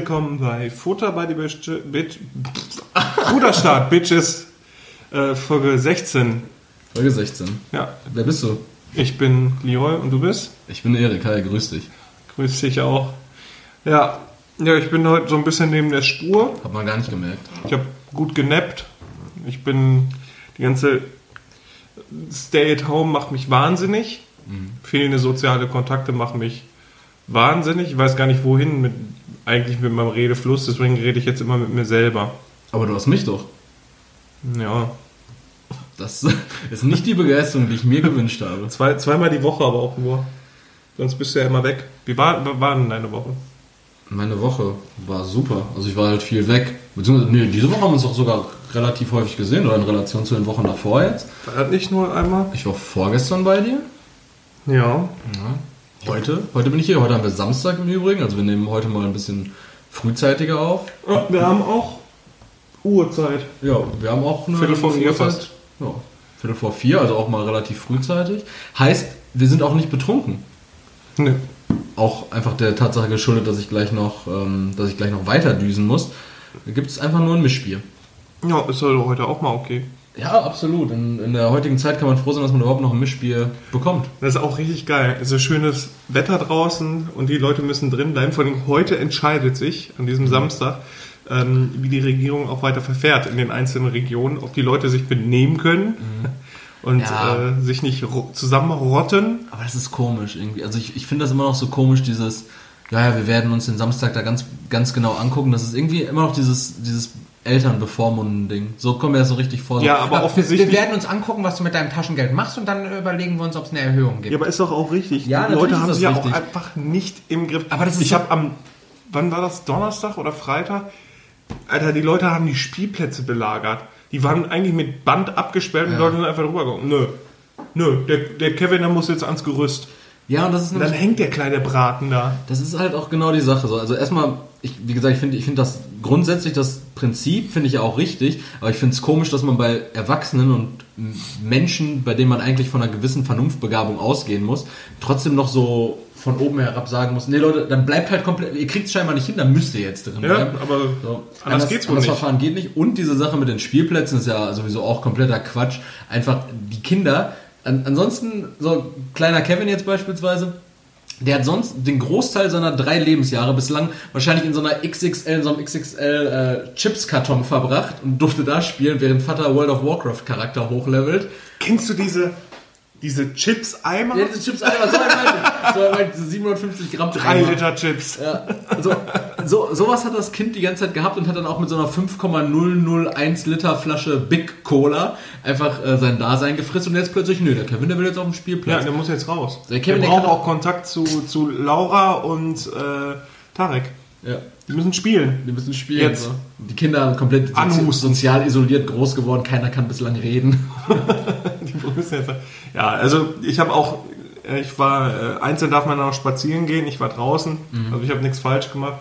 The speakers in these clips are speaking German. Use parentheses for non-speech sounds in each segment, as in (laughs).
Willkommen bei Futter bei die Bitch, Bitch, Bruderstart, Bitches, äh, Folge 16. Folge 16. Ja, Wer bist du? ich bin Leroy und du bist? Ich bin Erik. Hi, grüß dich. Grüß dich auch. Ja, ja, ich bin heute so ein bisschen neben der Spur. Hab man gar nicht gemerkt. Ich habe gut genappt. Ich bin die ganze Stay at Home macht mich wahnsinnig. Fehlende soziale Kontakte machen mich wahnsinnig. Ich weiß gar nicht wohin mit eigentlich mit meinem Redefluss. Deswegen rede ich jetzt immer mit mir selber. Aber du hast mich doch. Ja, Das (laughs) ist nicht die Begeisterung, die ich mir gewünscht habe. zwei, zweimal die Woche aber auch nur. Sonst bist du ja immer weg. Wie war, war denn deine Woche? Meine Woche war super. Also ich war halt viel weg. Beziehungsweise, nee, diese Woche haben wir uns auch sogar relativ häufig gesehen oder in Relation zu den Wochen davor jetzt. War das nicht nur einmal? Ich war vorgestern bei dir. Ja. Heute. Heute bin ich hier. Heute haben wir Samstag im Übrigen. Also wir nehmen heute mal ein bisschen frühzeitiger auf. Ja, Wir haben auch Uhrzeit. Ja, wir haben auch eine Viertel vor vier fast. Ja, Viertel vor vier, also auch mal relativ frühzeitig. Heißt, wir sind auch nicht betrunken. Ne. Auch einfach der Tatsache geschuldet, dass ich gleich noch, ähm, dass ich gleich noch weiter düsen muss. Da gibt es einfach nur ein Mischbier. Ja, ist halt heute auch mal okay. Ja, absolut. In, in der heutigen Zeit kann man froh sein, dass man überhaupt noch ein Mischbier bekommt. Das ist auch richtig geil. Es ist schönes Wetter draußen und die Leute müssen drin bleiben. Vor allem heute entscheidet sich an diesem Samstag, ähm, wie die Regierung auch weiter verfährt in den einzelnen Regionen, ob die Leute sich benehmen können und Ja. äh, sich nicht ro- zusammenrotten. Aber das ist komisch irgendwie. Also ich, ich finde das immer noch so komisch, dieses, ja, ja, wir werden uns den Samstag da ganz, ganz genau angucken. Das ist irgendwie immer noch dieses, dieses Elternbevormunden-Ding. So kommen wir so richtig vor. So, Ja, aber Wir offensichtlich. werden uns angucken, was du mit deinem Taschengeld machst und dann überlegen wir uns, ob es eine Erhöhung gibt. Ja, aber ist doch auch richtig. Ja, die Leute haben sie ja auch einfach nicht im Griff. Aber das ist ich so- habe am, wann war das? Donnerstag oder Freitag? Alter, die Leute haben die Spielplätze belagert. Die waren eigentlich mit Band abgesperrt und die Leute sind einfach rübergegangen. Nö. Nö, der, der Kevin, der muss jetzt ans Gerüst. Ja, und das ist Und dann hängt der kleine Braten da. das ist halt auch genau die Sache. So. Also erstmal, ich, wie gesagt, ich finde ich finde das grundsätzlich, das Prinzip finde ich ja auch richtig, aber ich finde es komisch, dass man bei Erwachsenen und Menschen, bei denen man eigentlich von einer gewissen Vernunftbegabung ausgehen muss, trotzdem noch so von oben herab sagen muss, nee Leute, dann bleibt halt komplett, ihr kriegt es scheinbar nicht hin, dann müsst ihr jetzt drin Ja, bleiben. aber So. anders geht's wohl anders nicht. Verfahren geht nicht. Und diese Sache mit den Spielplätzen ist ja sowieso auch kompletter Quatsch. Einfach die Kinder. An, ansonsten, so kleiner Kevin jetzt beispielsweise, der hat sonst den Großteil seiner drei Lebensjahre bislang wahrscheinlich in so einer XXL, in so einem XXL äh, Chips-Karton verbracht und durfte da spielen, während Vater World of Warcraft Charakter hochlevelt. Kennst du diese, diese Chips-Eimer? Ja, diese Chips, Alter, so ein so ein diese 750 Gramm Drei Eimer. Liter Chips. Ja, also, so, sowas hat das Kind die ganze Zeit gehabt und hat dann auch mit so einer 5,001 Liter Flasche Big Cola einfach äh, sein Dasein gefrisst und jetzt plötzlich, nö, der Kevin, der will jetzt auf dem Ja, Spielplatz. der muss jetzt raus. Der Kevin, der braucht auch Kontakt zu, zu Laura und äh, Tarek. Ja, Die müssen spielen. die müssen spielen. Jetzt. So. Die Kinder sind komplett Anhusten. sozial isoliert groß geworden, keiner kann bislang reden. (laughs) Die müssen jetzt, ja, also ich habe auch, äh, ich war, äh, einzeln darf man noch spazieren gehen, ich war draußen, Mhm. also ich habe nichts falsch gemacht.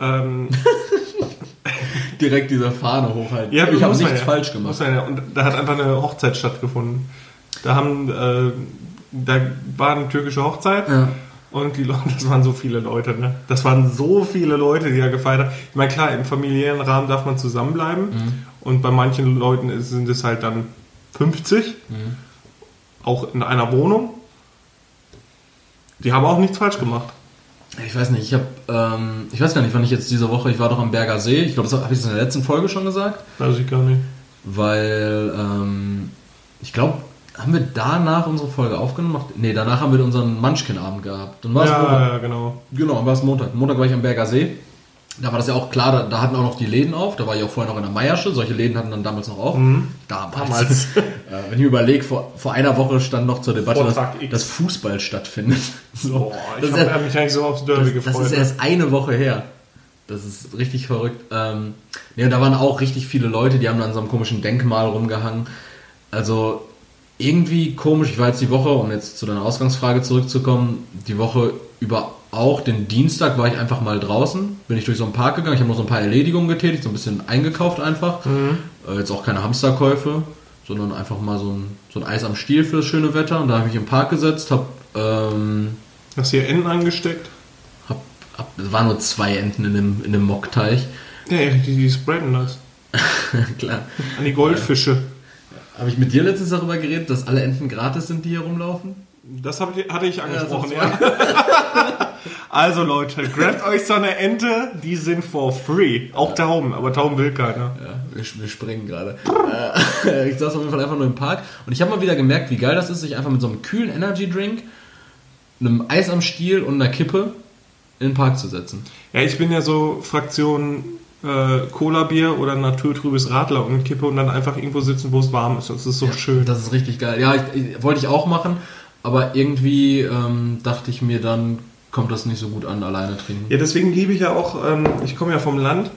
Ähm, (laughs) Direkt diese Fahne hochhalten. ja, ich habe nichts ja. falsch gemacht. Man ja. Und da hat einfach eine Hochzeit stattgefunden. Da haben, äh, da war eine türkische Hochzeit. Ja. Und die Leute, (laughs) das waren so viele Leute, ne? Das waren so viele Leute, die da gefeiert haben. Ich meine, klar, im familiären Rahmen darf man zusammenbleiben. Mhm. Und bei manchen Leuten sind es halt dann 50. Mhm. Auch in einer Wohnung. Die haben auch nichts falsch gemacht. Ich weiß nicht, ich habe, ähm, ich weiß gar nicht, wann ich jetzt diese Woche, ich war doch am Berger See, ich glaube, das habe ich in der letzten Folge schon gesagt. Weiß ich gar nicht. weil ähm, ich glaube, haben wir danach unsere Folge aufgenommen? Nee, danach haben wir unseren Munchkin-Abend gehabt. Dann war es Ja, Montag. ja, genau. Genau, dann war es Montag. Montag war ich am Berger See. Da war das ja auch klar, da, da hatten auch noch die Läden auf. Da war ich auch vorher noch in der Meiersche. Solche Läden hatten dann damals noch auf. Damals. Damals. (laughs) äh, wenn ich mir überlege, vor, vor einer Woche stand noch zur Debatte, dass, dass Fußball stattfindet. (laughs) So. Boah, Das ich habe mich eigentlich so aufs Derby das, das gefreut. ist erst eine Woche her. Das ist richtig verrückt. Ähm, nee, und da waren auch richtig viele Leute, die haben an so einem komischen Denkmal rumgehangen. Also irgendwie komisch. Ich war jetzt die Woche, um jetzt zu deiner Ausgangsfrage zurückzukommen, die Woche über auch den Dienstag war ich einfach mal draußen, bin ich durch so einen Park gegangen, ich habe noch so ein paar Erledigungen getätigt, so ein bisschen eingekauft einfach. Äh, jetzt auch keine Hamsterkäufe, sondern einfach mal so ein, so ein Eis am Stiel für das schöne Wetter. Und da habe ich mich im Park gesetzt, habe ähm, Hast du hier Enten angesteckt? hab ab, es waren nur zwei Enten in dem, in dem Mockteich. Ja, die, die spreaden das. (laughs) Klar. An die Goldfische. Habe ich mit dir letztens darüber geredet, dass alle Enten gratis sind, die hier rumlaufen? Das ich, hatte ich angesprochen, ja. (laughs) also Leute, grabt euch so eine Ente, die sind for free. Auch Tauben, aber Tauben will keiner. Ja, wir, wir springen gerade. Äh, (laughs) ich saß auf jeden Fall einfach nur im Park und ich habe mal wieder gemerkt, wie geil das ist, sich einfach mit so einem kühlen Energy Drink, einem Eis am Stiel und einer Kippe in den Park zu setzen. Ja, ich bin ja so Fraktion äh, Cola-Bier oder naturtrübes Radler und Kippe und dann einfach irgendwo sitzen, wo es warm ist. Das ist so schön. Das ist richtig geil. Ja, ich, ich, wollte ich auch machen, aber irgendwie ähm, dachte ich mir dann, kommt das nicht so gut an, alleine trinken. Ja, deswegen liebe ich ja auch, ähm, ich komme ja vom Land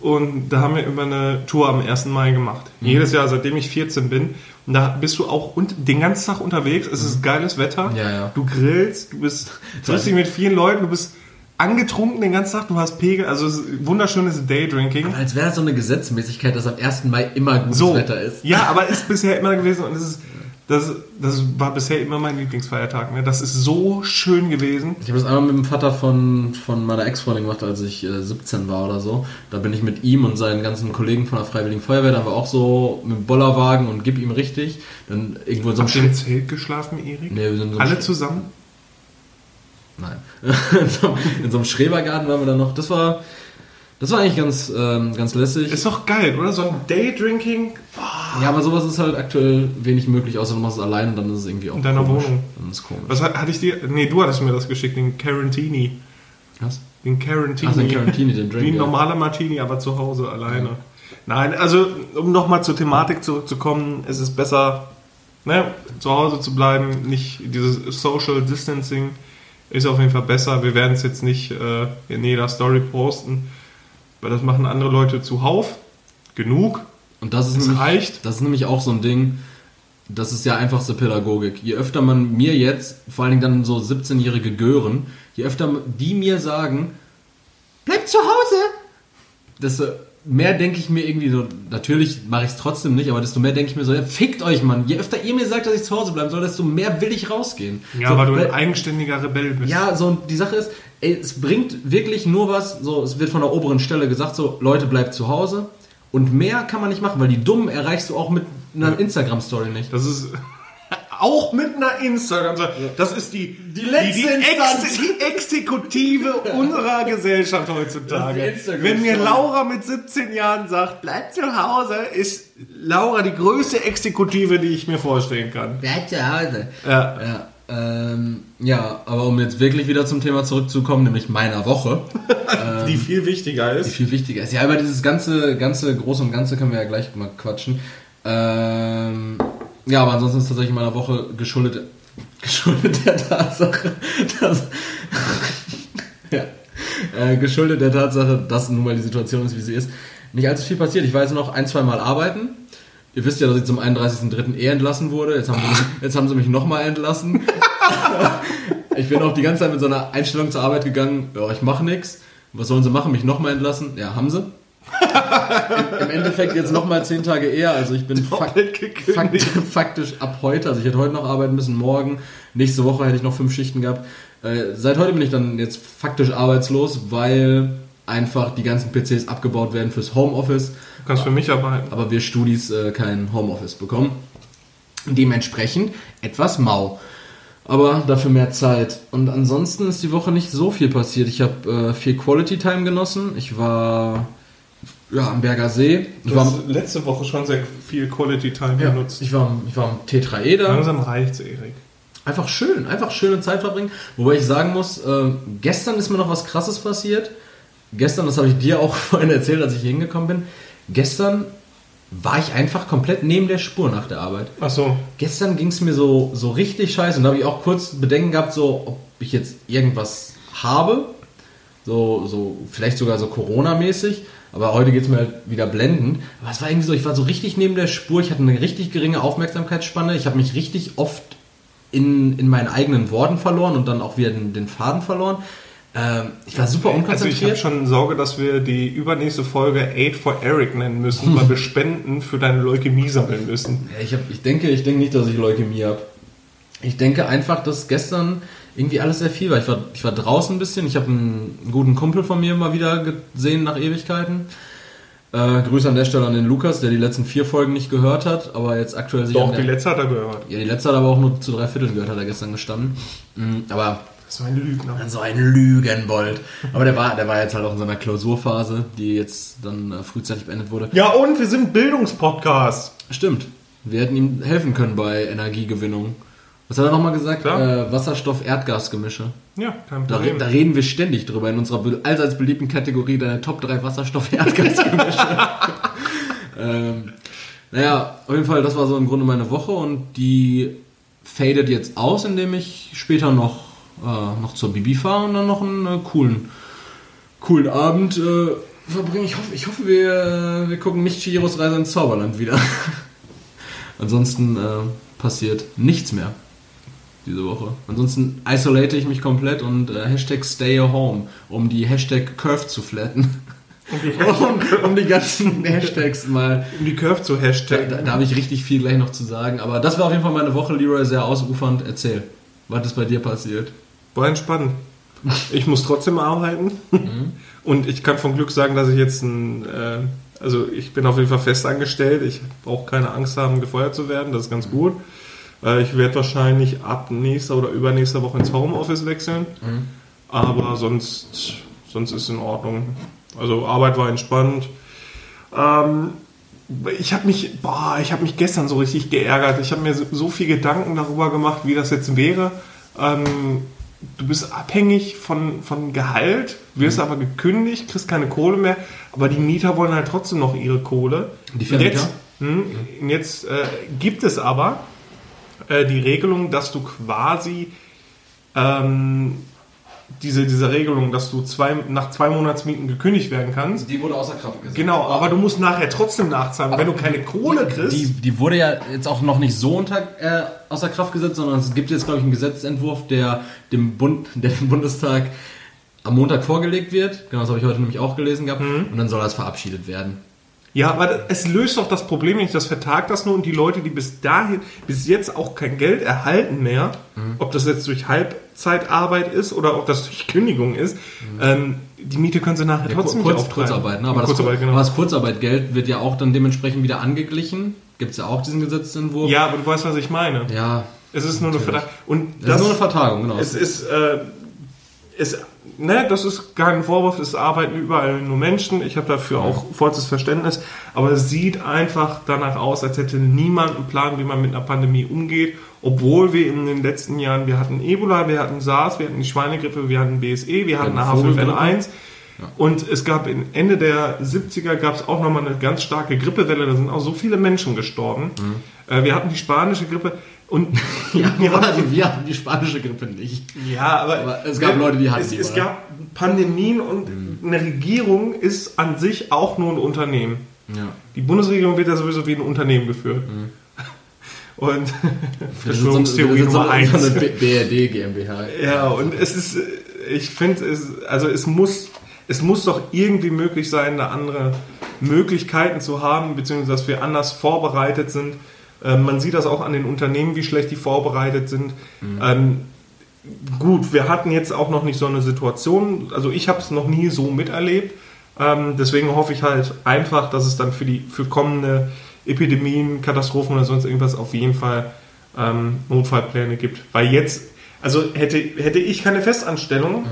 und da haben wir immer eine Tour am 1. Mai gemacht. Jedes Jahr, seitdem ich 14 bin. Und da bist du auch und den ganzen Tag unterwegs. Es ist geiles Wetter. Ja, ja. Du grillst, du bist triffst dich mit vielen Leuten, du bist angetrunken den ganzen Tag, du hast Pegel, also es wunderschönes Daydrinking. Als wäre das so eine Gesetzmäßigkeit, dass am 1. Mai immer gutes So, Wetter ist. ja, aber ist bisher immer gewesen und es ist, das, das war bisher immer mein Lieblingsfeiertag. Ne? Das ist so schön gewesen. Ich habe das einmal mit dem Vater von, von meiner Ex-Freundin gemacht, als ich äh, 17 war oder so. Da bin ich mit ihm und seinen ganzen Kollegen von der Freiwilligen Feuerwehr, da wir auch so mit dem Bollerwagen und gib ihm richtig. Dann irgendwo in so einem Habt ihr im Sch- Zelt geschlafen, Erik? Nee, wir sind in so Alle zusammen? Nein. (laughs) in, so, in so einem Schrebergarten waren wir dann noch. Das war, das war eigentlich ganz, ähm, ganz lässig. Ist doch geil, oder? So ein Daydrinking ja, aber sowas ist halt aktuell wenig möglich, außer du machst es allein und dann ist es irgendwie auch In deiner komisch. Wohnung. Dann ist es komisch. Was hat- hatte ich dir? Nee, du hattest mir das geschickt, den Carantini. Was? Den Carantini. Ach, den Carantini, den Drink, Wie ein ja. normaler Martini, aber zu Hause alleine. Nein, also um nochmal zur Thematik zurückzukommen, es ist besser, ne, zu Hause zu bleiben, nicht dieses Social Distancing ist auf jeden Fall besser. Wir werden es jetzt nicht äh, in jeder Story posten, weil das machen andere Leute zuhauf. Genug. Und das ist, nämlich, reicht. das ist nämlich auch so ein Ding, das ist ja einfachste Pädagogik. Je öfter man mir jetzt, vor allen Dingen dann so 17-jährige Gören, je öfter die mir sagen, bleib zu Hause, desto mehr denke ich mir irgendwie so, natürlich mache ich es trotzdem nicht, aber desto mehr denke ich mir so, ja, fickt euch, Mann. Je öfter ihr mir sagt, dass ich zu Hause bleiben soll, desto mehr will ich rausgehen. Ja, so, weil du ein eigenständiger Rebell bist. ja, so und die Sache ist, ey, es bringt wirklich nur was, so es wird von der oberen Stelle gesagt, so Leute bleibt zu Hause und mehr kann man nicht machen, weil die Dummen erreichst du auch mit einer Instagram Story nicht. Das ist auch mit einer Instagram. Das ist die, die, letzte die, Instanz. Ex, die Exekutive (laughs) unserer Gesellschaft heutzutage. Die Wenn mir. Laura mit 17 Jahren sagt, bleib zu Hause, ist Laura die größte Exekutive, die ich mir vorstellen kann. Bleib zu Hause. Ja. Ja, ähm, ja, aber um jetzt wirklich wieder zum Thema zurückzukommen, nämlich meiner Woche, (laughs) Die viel wichtiger die ist. viel wichtiger ist. Ja, über dieses ganze, ganze Große und Ganze können wir ja gleich mal quatschen. Ähm, ja, aber ansonsten ist tatsächlich meiner Woche geschuldet, (laughs) geschuldet der Tatsache, dass, (laughs) ja, äh, geschuldet der Tatsache, dass nun mal die Situation ist, wie sie ist, nicht allzu viel passiert. Ich jetzt noch ein, zwei Mal arbeiten. Ihr wisst ja, dass ich zum 31.03. eh entlassen wurde. Jetzt haben sie mich, jetzt haben sie mich nochmal entlassen. (laughs) Ich bin auch die ganze Zeit mit so einer Einstellung zur Arbeit gegangen, ja, ich mache nichts. Was sollen sie machen? Mich nochmal entlassen? Ja, haben sie. Im, Im Endeffekt jetzt nochmal zehn Tage eher. Also ich bin fak fakt, faktisch ab heute. Also ich hätte heute noch arbeiten müssen, morgen. Nächste Woche hätte ich noch fünf Schichten gehabt. Äh, seit heute bin ich dann jetzt faktisch arbeitslos, weil einfach die ganzen PCs abgebaut werden fürs Homeoffice. Du kannst für mich arbeiten. Aber wir Studis äh, kein Homeoffice bekommen. Dementsprechend etwas mau. Aber dafür mehr Zeit. Und ansonsten ist die Woche nicht so viel passiert. Ich habe äh, viel Quality Time genossen. Ich war ja, am Berger See. Ich Du war, hast letzte Woche schon sehr viel Quality Time ja, benutzt. ich, war, am- ich war am Tetraeder. Langsam reicht's, Erik. Einfach schön, einfach schöne Zeit verbringen. Wobei ich sagen muss, äh, gestern ist mir noch was Krasses passiert. Gestern, das habe ich dir auch (laughs) vorhin erzählt, als ich hier hingekommen bin. Gestern war ich einfach komplett neben der Spur nach der Arbeit. Ach so. Gestern ging es mir so, so richtig scheiße und da habe ich auch kurz Bedenken gehabt, so ob ich jetzt irgendwas habe. So, so vielleicht sogar so Corona-mäßig. Aber heute geht es mir halt wieder blendend. Aber es war irgendwie so, ich war so richtig neben der Spur. Ich hatte eine richtig geringe Aufmerksamkeitsspanne. Ich habe mich richtig oft in, in meinen eigenen Worten verloren und dann auch wieder den, den Faden verloren. Ähm, ich war super Also ich unkonzentriert. habe schon Sorge, dass wir die übernächste Folge Aid for Eric nennen müssen, weil wir (laughs) Spenden für deine Leukämie sammeln müssen. Ja, ich, hab, ich denke, ich denke nicht, dass ich Leukämie habe. Ich denke einfach, dass gestern irgendwie alles sehr viel war. Ich war, ich war draußen ein bisschen. Ich habe einen guten Kumpel von mir mal wieder gesehen nach Ewigkeiten. Äh, Grüße an der Stelle an den Lukas, der die letzten vier Folgen nicht gehört hat, aber jetzt aktuell sich Doch, die letzte hat er gehört. Ja, die letzte hat er aber auch nur zu drei Vierteln gehört, hat er gestern gestanden. Mhm, aber Das war ein Lügner. so ein Lügenbold. Aber der war, der war jetzt halt auch in seiner Klausurphase, die jetzt dann äh, frühzeitig beendet wurde. Ja, und wir sind Bildungspodcast. Stimmt. Wir hätten ihm helfen können bei Energiegewinnung. Was hat er nochmal gesagt? Äh, Wasserstoff-Erdgasgemische. Ja, kein Da, Problem. re- da reden wir ständig drüber in unserer allseits beliebten Kategorie deine Top 3 Wasserstoff-Erdgasgemische. (laughs) (laughs) ähm, naja, auf jeden Fall, das war so im Grunde meine Woche und die fadet jetzt aus, indem ich später noch, äh, noch zur Bibi fahre und dann noch einen äh, coolen, coolen Abend äh, verbringe. Ich hoffe, ich hoffe wir, wir gucken nicht Chihiros Reise ins Zauberland wieder. (laughs) Ansonsten äh, passiert nichts mehr diese Woche. Ansonsten isolate ich mich komplett und äh, Hashtag stay home, um die Hashtag Curve zu flatten. Um die, (laughs) um, um die ganzen (laughs) Hashtags mal. um die Curve zu Da, hashtaggen. da, da habe ich richtig viel gleich noch zu sagen. Aber das war auf jeden Fall meine Woche, Leroy, sehr ausufernd. Erzähl, was ist bei dir passiert? War entspannt. Ich muss trotzdem arbeiten. Und ich kann von Glück sagen, dass ich jetzt ein, äh, also ich bin auf jeden Fall fest angestellt. Ich brauche keine Angst haben, gefeuert zu werden. Das ist ganz gut. Äh, ich werde wahrscheinlich ab nächster oder übernächster Woche ins Homeoffice wechseln. Aber sonst, sonst ist in Ordnung. Also Arbeit war entspannt. Ähm, ich habe mich, boah, ich habe mich gestern so richtig geärgert. Ich habe mir so, so viel Gedanken darüber gemacht, wie das jetzt wäre. Ähm, du bist abhängig von, von Gehalt, wirst aber gekündigt, kriegst keine Kohle mehr, aber die Mieter wollen halt trotzdem noch ihre Kohle. Die Vermieter? Jetzt, hm, jetzt äh, gibt es aber äh, die Regelung, dass du quasi ähm, diese, diese Regelung, dass du zwei, nach zwei Monatsmieten gekündigt werden kannst. Die wurde außer Kraft gesetzt. Genau, aber du musst nachher trotzdem nachzahlen. Wenn du keine Kohle kriegst, Die, die wurde ja jetzt auch noch nicht so unter, äh, außer Kraft gesetzt, sondern es gibt jetzt, glaube ich, einen Gesetzentwurf, der dem, Bund, der dem Bundestag am Montag vorgelegt wird. Genau, das habe ich heute nämlich auch gelesen gehabt. Und dann soll das verabschiedet werden. Ja, aber es löst doch das Problem nicht, das vertagt das nur und die Leute, die bis dahin, bis jetzt auch kein Geld erhalten mehr, ob das jetzt durch Halbzeitarbeit ist oder ob das durch Kündigung ist, ähm, die Miete können sie nachher Ja, trotzdem Kurz, nicht. Kurzarbeit, ne? aber, das, Kurzarbeit, genau. aber das Kurzarbeitgeld wird ja auch dann dementsprechend wieder angeglichen. Gibt es ja auch diesen Gesetzentwurf. Ja, aber du weißt, was ich meine. Ja, Es ist nur eine Natürlich. Vertrag. Und das, ist nur eine Vertagung, genau. Es ist, äh, es, ne, das ist kein Vorwurf, es arbeiten überall nur Menschen. Ich habe dafür auch vollstes Verständnis. Aber es sieht einfach danach aus, als hätte niemand einen Plan, wie man mit einer Pandemie umgeht. Obwohl wir in den letzten Jahren, wir hatten Ebola, wir hatten SARS, wir hatten die Schweinegrippe, wir hatten BSE, wir hatten hatten Vogelgrippe. H5N1. Und es gab in Ende der 70er gab es auch nochmal eine ganz starke Grippewelle, da sind auch so viele Menschen gestorben. Äh, wir hatten die spanische Grippe und Mhm. (laughs) ja, wir, hatten, wir hatten die spanische Grippe nicht. ja, aber, Aber es gab Leute, die hatten es, die, es oder? gab Pandemien und eine Regierung ist an sich auch nur ein Unternehmen. Ja. Die Bundesregierung wird ja sowieso wie ein Unternehmen geführt. (laughs) Und Verschwörungstheorie Mhm. so, Nummer eine- so eins. eine BRD GmbH. Ja, und es ist, ich finde, es, also es muss, es muss doch irgendwie möglich sein, da andere Möglichkeiten zu haben, beziehungsweise dass wir anders vorbereitet sind. Ähm, man sieht das auch an den Unternehmen, wie schlecht die vorbereitet sind. Ähm, gut, wir hatten jetzt auch noch nicht so eine Situation, also ich habe es noch nie so miterlebt. Ähm, deswegen hoffe ich halt einfach, dass es dann für die für kommende Epidemien, Katastrophen oder sonst irgendwas auf jeden Fall ähm, Notfallpläne gibt. Weil jetzt, also hätte, hätte ich keine Festanstellung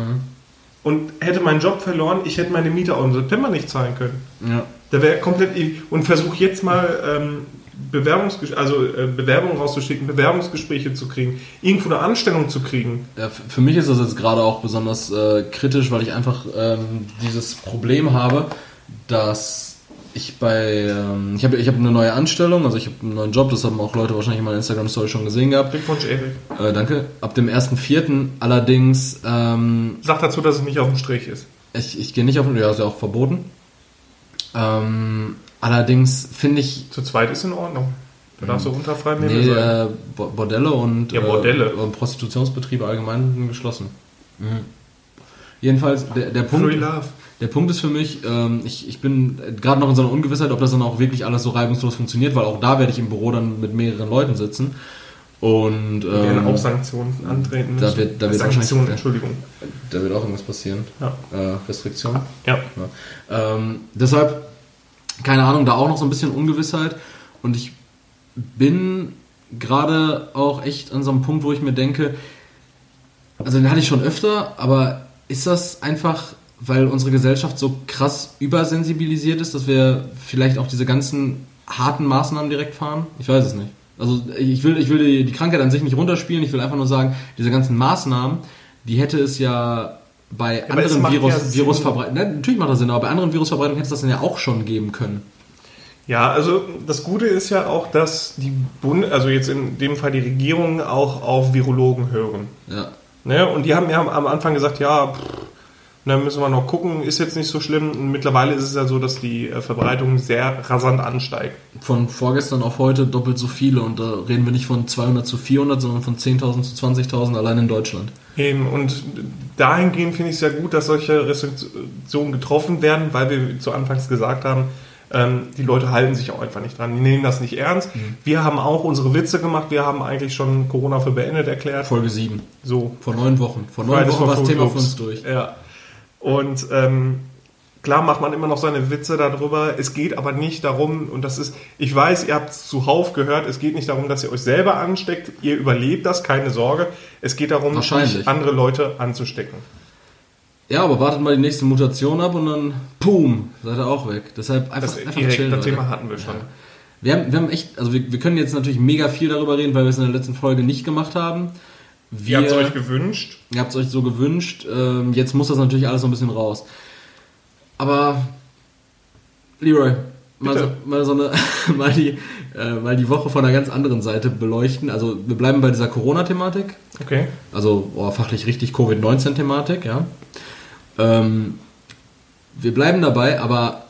und hätte meinen Job verloren, ich hätte meine Miete auch im September nicht zahlen können. Ja. Da wäre komplett und versuche jetzt mal ähm, Bewerbungsges also äh, Bewerbungen rauszuschicken, Bewerbungsgespräche zu kriegen, irgendwo eine Anstellung zu kriegen. Ja, für mich ist das jetzt gerade auch besonders äh, kritisch, weil ich einfach ähm, dieses Problem habe, dass ich bei, ähm, ich habe ich hab eine neue Anstellung, also ich habe einen neuen Job, das haben auch Leute wahrscheinlich in meiner Instagram-Story schon gesehen gehabt. Glückwunsch, Erik. Äh, danke. Ab dem 1.4. allerdings, ähm, Sag dazu, dass es nicht auf dem Strich ist. ich, ich gehe nicht auf, ja, ist ja auch verboten. Ähm, allerdings finde ich, Zu zweit ist in Ordnung. Da darfst du unterfrei Nebel nee, sein. äh, Bo- Bordelle und, Ja, Bordelle. Äh, und Prostitutionsbetriebe allgemein sind geschlossen. Jedenfalls, der, der Punkt... Free Love. Der Punkt ist für mich, ähm, ich, ich bin gerade noch in so einer Ungewissheit, ob das dann auch wirklich alles so reibungslos funktioniert, weil auch da werde ich im Büro dann mit mehreren Leuten sitzen. Und Wir werden ähm, auch Sanktionen antreten. da wird- da wird Sanktionen, Entschuldigung. da wird auch irgendwas passieren. Ja. Äh, Restriktion. Ja. Ja. Ähm, deshalb, keine Ahnung, da auch noch so ein bisschen Ungewissheit. Und ich bin gerade auch echt an so einem Punkt, wo ich mir denke, also den hatte ich schon öfter, aber ist das einfach, weil unsere Gesellschaft so krass übersensibilisiert ist, dass wir vielleicht auch diese ganzen harten Maßnahmen direkt fahren? Ich weiß es nicht. Also ich will, ich will die, die Krankheit an sich nicht runterspielen, ich will einfach nur sagen, diese ganzen Maßnahmen, die hätte es ja bei es anderen Virus, ja. Virusverbreitungen, ne, natürlich macht das Sinn, aber bei anderen Virusverbreitungen hätte es das dann ja auch schon geben können. Ja, also das Gute ist ja auch, dass die Bund, also jetzt in dem Fall die Regierungen auch auf Virologen hören. Ja. Ne? Und die haben ja am Anfang gesagt, ja, pff, dann müssen wir noch gucken, ist jetzt nicht so schlimm. Und mittlerweile ist es ja so, dass die äh, Verbreitung sehr rasant ansteigt. Von vorgestern auf heute doppelt so viele und da reden wir nicht von 200 zu 400, sondern von 10.000 zu 20.000 allein in Deutschland. Eben, und dahingehend finde ich es ja gut, dass solche Restriktionen getroffen werden, weil wir zu Anfangs gesagt haben, ähm, die Leute halten sich auch einfach nicht dran. Die nehmen das nicht ernst. Wir haben auch unsere Witze gemacht. Wir haben eigentlich schon Corona für beendet erklärt. Folge 7. So, Vor neun Wochen. Vor neun Wochen war das Thema für uns durch. Ja. Und ähm, klar macht man immer noch seine Witze darüber. Es geht aber nicht darum, und das ist, ich weiß, ihr habt es zuhauf gehört, es geht nicht darum, dass ihr euch selber ansteckt. Ihr überlebt das, keine Sorge. Es geht darum, andere Leute anzustecken. Ja, aber wartet mal die nächste Mutation ab und dann, boom, seid ihr auch weg. Deshalb einfach, Das, einfach direkt, chillen, das Leute. Thema hatten wir schon. Wir haben, wir haben echt, also wir, wir können jetzt natürlich mega viel darüber reden, weil wir es in der letzten Folge nicht gemacht haben. Wir, Ihr habt es euch gewünscht. Ihr habt es euch so gewünscht. Ähm, jetzt muss das natürlich alles so ein bisschen raus. Aber Leroy, mal so, mal so eine, (laughs) mal die, äh, mal die Woche von einer ganz anderen Seite beleuchten. Also wir bleiben bei dieser Corona-Thematik. Okay. Also oh, fachlich richtig Covid-19-Thematik, ja. Ähm, wir bleiben dabei, aber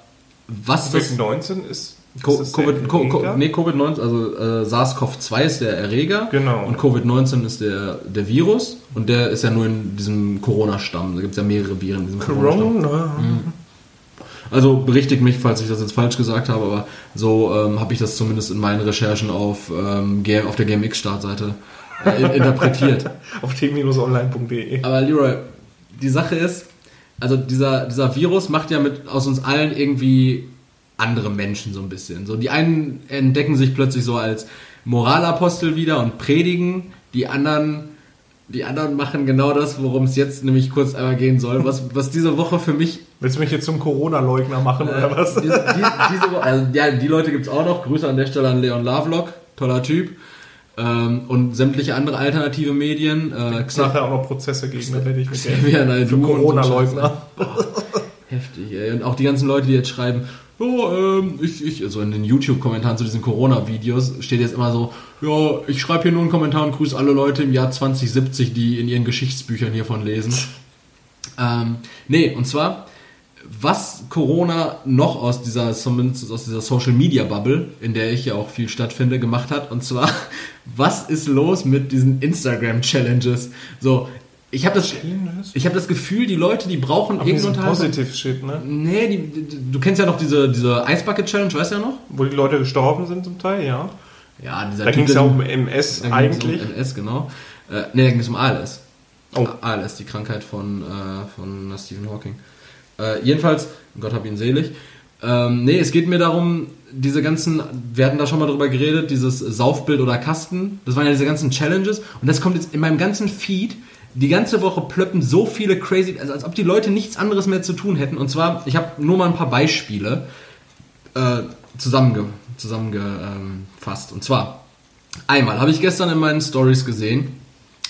was das Covid-19 ist. ist Co- Covid, Co- nee, Covid-19, also äh, SARS-CoV-2 ist der Erreger Genau. und Covid-19 ist der, der Virus und der ist ja nur in diesem Corona-Stamm. Da gibt es ja mehrere Viren in diesem Corona-Stamm. Corona. Also berichtigt mich, falls ich das jetzt falsch gesagt habe, aber so ähm, habe ich das zumindest in meinen Recherchen auf, ähm, auf der GMX-Startseite äh, in- interpretiert. (laughs) Auf t-online.de. Aber Leroy, die Sache ist, also dieser, dieser Virus macht ja mit aus uns allen irgendwie andere Menschen so ein bisschen. So, die einen entdecken sich plötzlich so als Moralapostel wieder und predigen, die anderen, die anderen machen genau das, worum es jetzt nämlich kurz einmal gehen soll, was, was diese Woche für mich Willst du mich jetzt zum Corona-Leugner machen oder was? die, die, diese Woche, also, ja, die Leute gibt's auch noch. Grüße an der Stelle an Leon Lovelock, toller Typ. Ähm, und sämtliche andere alternative Medien. Äh, Ich nachher auch noch Prozesse gegen, da werde ich mit Xavier Corona-Leugner. Heftig, ey. Und auch die ganzen Leute, die jetzt schreiben, oh, ähm, ich, ich, also in den YouTube-Kommentaren zu diesen Corona-Videos steht jetzt immer so, ja, ich schreibe hier nur einen Kommentar und grüße alle Leute im Jahr 2070, die in ihren Geschichtsbüchern hiervon lesen. (laughs) ähm, nee, und zwar, was Corona noch aus dieser, zumindest aus dieser Social Media Bubble, in der ich ja auch viel stattfinde, gemacht hat, und zwar, (laughs) was ist los mit diesen Instagram Challenges? So, ich habe das, ich habe das Gefühl, die Leute, die brauchen Auf diesen irgendeine Unterhaltung. Positive Shit, ne? Nee, die, die, du kennst ja noch diese, diese Ice Bucket Challenge, weißt du ja noch? Wo die Leute gestorben sind zum Teil, ja. Ja, dieser Da ging es ja um MS eigentlich. Um MS, genau. Äh, nee, da ging es um ALS. Oh. ALS, die Krankheit von, äh, von äh, Stephen Hawking. Äh, jedenfalls, Gott hab ihn selig. Ähm, nee, es geht mir darum, diese ganzen, wir hatten da schon mal drüber geredet, dieses Saufbild oder Kasten, das waren ja diese ganzen Challenges und das kommt jetzt in meinem ganzen Feed, die ganze Woche plöppen so viele crazy, also als ob die Leute nichts anderes mehr zu tun hätten. Und zwar, ich habe nur mal ein paar Beispiele äh, zusammenge, zusammengefasst. Und zwar, einmal habe ich gestern in meinen Stories gesehen,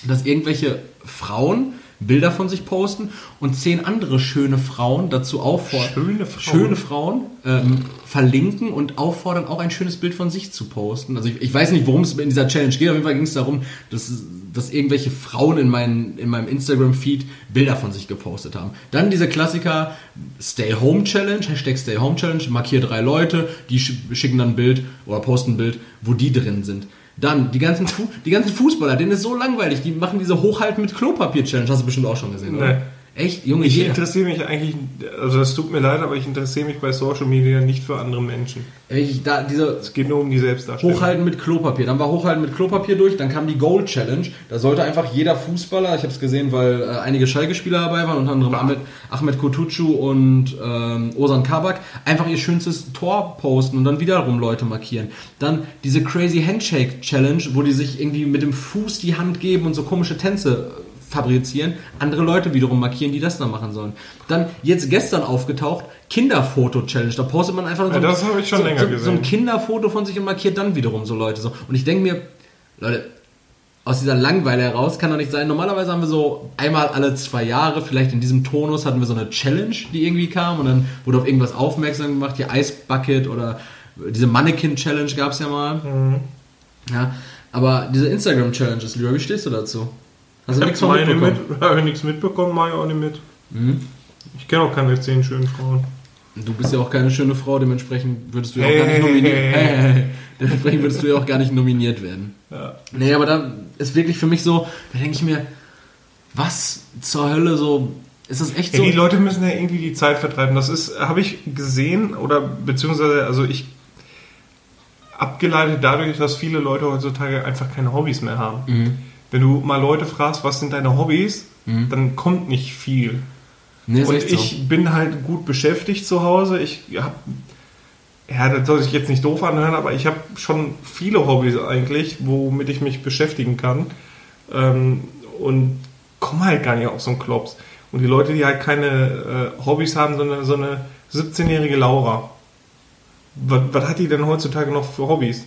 dass irgendwelche Frauen Bilder von sich posten und zehn andere schöne Frauen dazu auffordern, Schöne Frauen? schöne Frauen ähm, verlinken und auffordern, auch ein schönes Bild von sich zu posten. Also ich, ich weiß nicht, worum es in dieser Challenge geht. Auf jeden Fall ging es darum, dass, dass irgendwelche Frauen in, meinen, in meinem Instagram-Feed Bilder von sich gepostet haben. Dann diese Klassiker Stay Home Challenge, Hashtag Stay Home Challenge, markier drei Leute, die sch- schicken dann ein Bild oder posten ein Bild, wo die drin sind. Dann die ganzen, Fu die ganzen Fußballer, denen ist so langweilig, die machen diese Hochhalten mit Klopapier-Challenge, hast du bestimmt auch schon gesehen, oder? Nee. Echt, Junge, Ich jeder. interessiere mich eigentlich, also das tut mir leid, aber ich interessiere mich bei Social Media nicht für andere Menschen. Ich, da, diese Es geht nur um die Selbstdarstellung. Hochhalten mit Klopapier. Dann war Hochhalten mit Klopapier durch, dann kam die Gold Challenge. Da sollte einfach jeder Fußballer, ich habe es gesehen, weil äh, einige Schalke-Spieler dabei waren, unter anderem Ahmed, Ahmed Kutucu und ähm, Ozan Kabak, einfach ihr schönstes Tor posten und dann wiederum Leute markieren. Dann diese Crazy Handshake Challenge, wo die sich irgendwie mit dem Fuß die Hand geben und so komische Tänze äh, fabrizieren, andere Leute wiederum markieren, die das dann machen sollen. Dann jetzt gestern aufgetaucht, Kinderfoto-Challenge. Da postet man einfach so, Ja, das ich schon so, länger so, so ein gesehen. Kinderfoto von sich und markiert dann wiederum so Leute so. Und ich denke mir, Leute, aus dieser Langeweile heraus kann doch nicht sein. Normalerweise haben wir so einmal alle zwei Jahre, vielleicht in diesem Tonus, hatten wir so eine Challenge, die irgendwie kam und dann wurde auf irgendwas aufmerksam gemacht, hier Ice Bucket oder diese Mannequin Challenge gab es ja mal. Mhm. Ja, aber diese Instagram Challenges, Lyra, wie stehst du dazu? Du nichts mitbekommen? mit, habe ich nichts mitbekommen, mache ich auch nicht mit. Mhm. Ich kenne auch keine zehn schönen Frauen. Du bist ja auch keine schöne Frau, dementsprechend würdest du ja auch Hey, gar nicht nominiert hey, hey, hey. (laughs) Dementsprechend würdest du ja auch gar nicht nominiert werden. Ja. Nee, aber da ist wirklich für mich so, da denke ich mir, was zur Hölle so, ist das echt so? die Leute müssen ja irgendwie die Zeit vertreiben. Das ist, habe ich gesehen oder beziehungsweise, also ich abgeleitet dadurch, dass viele Leute heutzutage einfach keine Hobbys mehr haben. Mhm. Wenn du mal Leute fragst, was sind deine Hobbys, Mhm. dann kommt nicht viel. Nee, Und echt so. ich bin halt gut beschäftigt zu Hause. Ich habe, ja, das soll sich jetzt nicht doof anhören, aber ich habe schon viele Hobbys eigentlich, womit ich mich beschäftigen kann. Ähm, und komme halt gar nicht auf so einen Klops. Und die Leute, die halt keine äh, Hobbys haben, sondern so eine 17-jährige Laura. Was, was hat die denn heutzutage noch für Hobbys?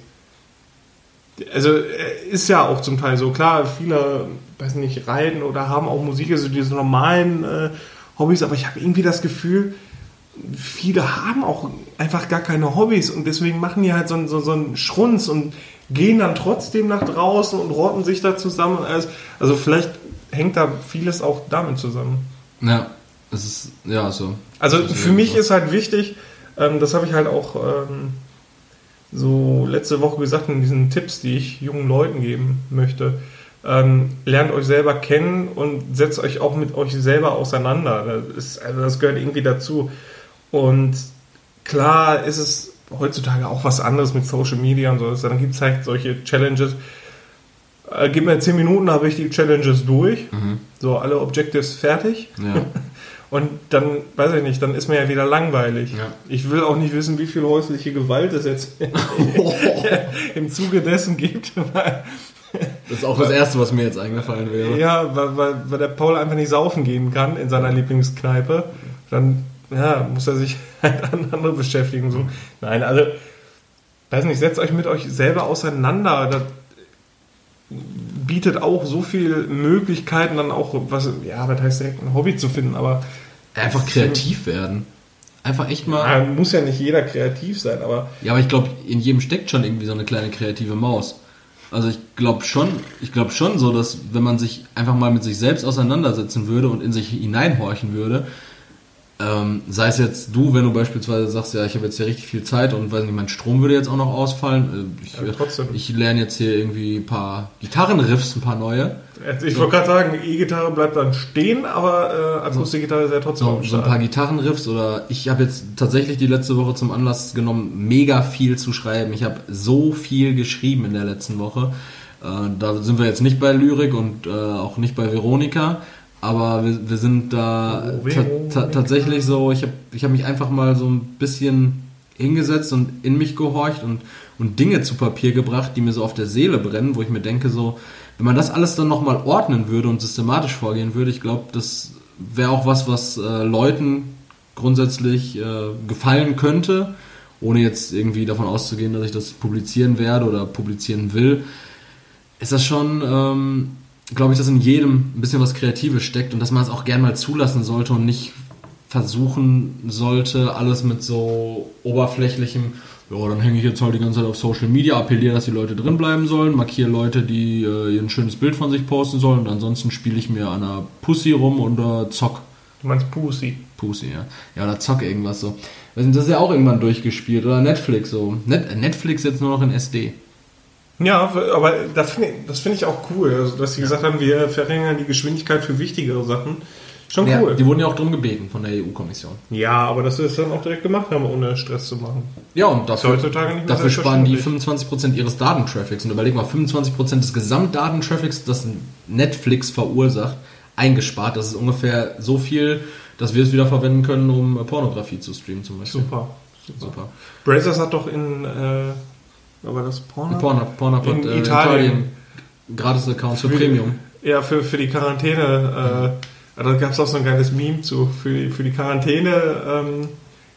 Also äh, ist ja auch zum Teil so. Klar, viele, weiß nicht, reiten oder haben auch Musik, also diese normalen äh, Hobbys, aber ich habe irgendwie das Gefühl, viele haben auch einfach gar keine Hobbys und deswegen machen die halt so, einen- so, so einen Schrunz und gehen dann trotzdem nach draußen und rotten sich da zusammen. und alles. Also vielleicht hängt da vieles auch damit zusammen. Ja, es ist, ja, so. Also für mich so. ist halt wichtig, ähm, das habe ich halt auch ähm, so letzte Woche gesagt in diesen Tipps, die ich jungen Leuten geben möchte. Ähm, lernt euch selber kennen und setzt euch auch mit euch selber auseinander. Das, ist, also das gehört irgendwie dazu. Und klar ist es heutzutage auch was anderes mit Social Media und so. Dann gibt es halt solche Challenges. Äh, gib mir 10 Minuten, habe ich die Challenges durch. So, alle Objectives fertig. Ja. (laughs) Und dann, weiß ich nicht, dann ist mir ja wieder langweilig. Ja. Ich will auch nicht wissen, wie viel häusliche Gewalt es jetzt (laughs) (laughs) im Zuge dessen gibt. Das ist auch das Erste, was mir jetzt eingefallen wäre. ja, weil, weil, weil der Paul einfach nicht saufen gehen kann in seiner Lieblingskneipe. Dann ja, muss er sich (laughs) halt an andere beschäftigen. So. Nein, also, weiß nicht, setzt euch mit euch selber auseinander. Das bietet auch so viele Möglichkeiten, dann auch, was, ja, was heißt direkt ein Hobby zu finden, aber Einfach kreativ werden. Einfach echt mal. Ja, muss ja nicht jeder kreativ sein, aber Ja, aber ich glaube, in jedem steckt schon irgendwie so eine kleine kreative Maus. Also ich glaube schon, ich glaube schon so, dass wenn man sich einfach mal mit sich selbst auseinandersetzen würde und in sich hineinhorchen würde, ähm, sei es jetzt du, wenn du beispielsweise sagst, ja, ich habe jetzt hier richtig viel Zeit und weiß nicht, mein Strom würde jetzt auch noch ausfallen. Äh, Ich, Ja, trotzdem. ich lerne jetzt hier irgendwie ein paar Gitarrenriffs, ein paar neue. ich wollte gerade sagen, E-Gitarre bleibt dann stehen, aber äh, Akustikgitarre ist ja trotzdem So, so ein paar Gitarrenriffs oder ich habe jetzt tatsächlich die letzte Woche zum Anlass genommen, mega viel zu schreiben. Ich habe so viel geschrieben in der letzten Woche. Äh, da sind wir jetzt nicht bei Lyrik und äh, auch nicht bei Veronika, aber wir, wir sind da ta ta tatsächlich so, ich habe ich hab mich einfach mal so ein bisschen hingesetzt und in mich gehorcht und, und Dinge zu Papier gebracht, die mir so auf der Seele brennen, wo ich mir denke so, wenn man das alles dann nochmal ordnen würde und systematisch vorgehen würde, ich glaube, das wäre auch was, was äh, Leuten grundsätzlich äh, gefallen könnte, ohne jetzt irgendwie davon auszugehen, dass ich das publizieren werde oder publizieren will, ist das schon, ähm, glaube ich, dass in jedem ein bisschen was Kreatives steckt und dass man es auch gern mal zulassen sollte und nicht versuchen sollte, alles mit so oberflächlichem, ja, dann hänge ich jetzt halt die ganze Zeit auf Social Media, appelliere, dass die Leute drin bleiben sollen, markiere Leute, die äh, ein schönes Bild von sich posten sollen und ansonsten spiele ich mir an einer Pussy rum und äh, zock. Du meinst Pussy. Pussy, ja. Ja, oder zock irgendwas so. Das ist ja auch irgendwann durchgespielt. Oder Netflix so. Net Netflix jetzt nur noch in SD. Ja, aber das finde ich, das finde ich auch cool, also, dass sie gesagt haben, wir verringern die Geschwindigkeit für wichtigere Sachen. Schon Ja, cool. Die wurden ja auch drum gebeten von der EU-Kommission. Ja, aber dass wir es dann auch direkt gemacht haben, ohne Stress zu machen. Ja, und dafür, heutzutage nicht mehr dafür sparen die selbstverständlich. 25% ihres Datentraffics. Und überleg mal, 25% des Gesamtdatentraffics, das Netflix verursacht, eingespart. Das ist ungefähr so viel, dass wir es wieder verwenden können, um Pornografie zu streamen zum Beispiel. Super. Super. Super. Brazers hat doch in, äh, war das Porno? Pornhub, Pornhub In hat äh, Italien. Gratis-Accounts für Für die- Premium. Ja, für, für die Quarantäne. Äh, da gab es auch so ein geiles Meme zu. Für die, für die Quarantäne. Ähm,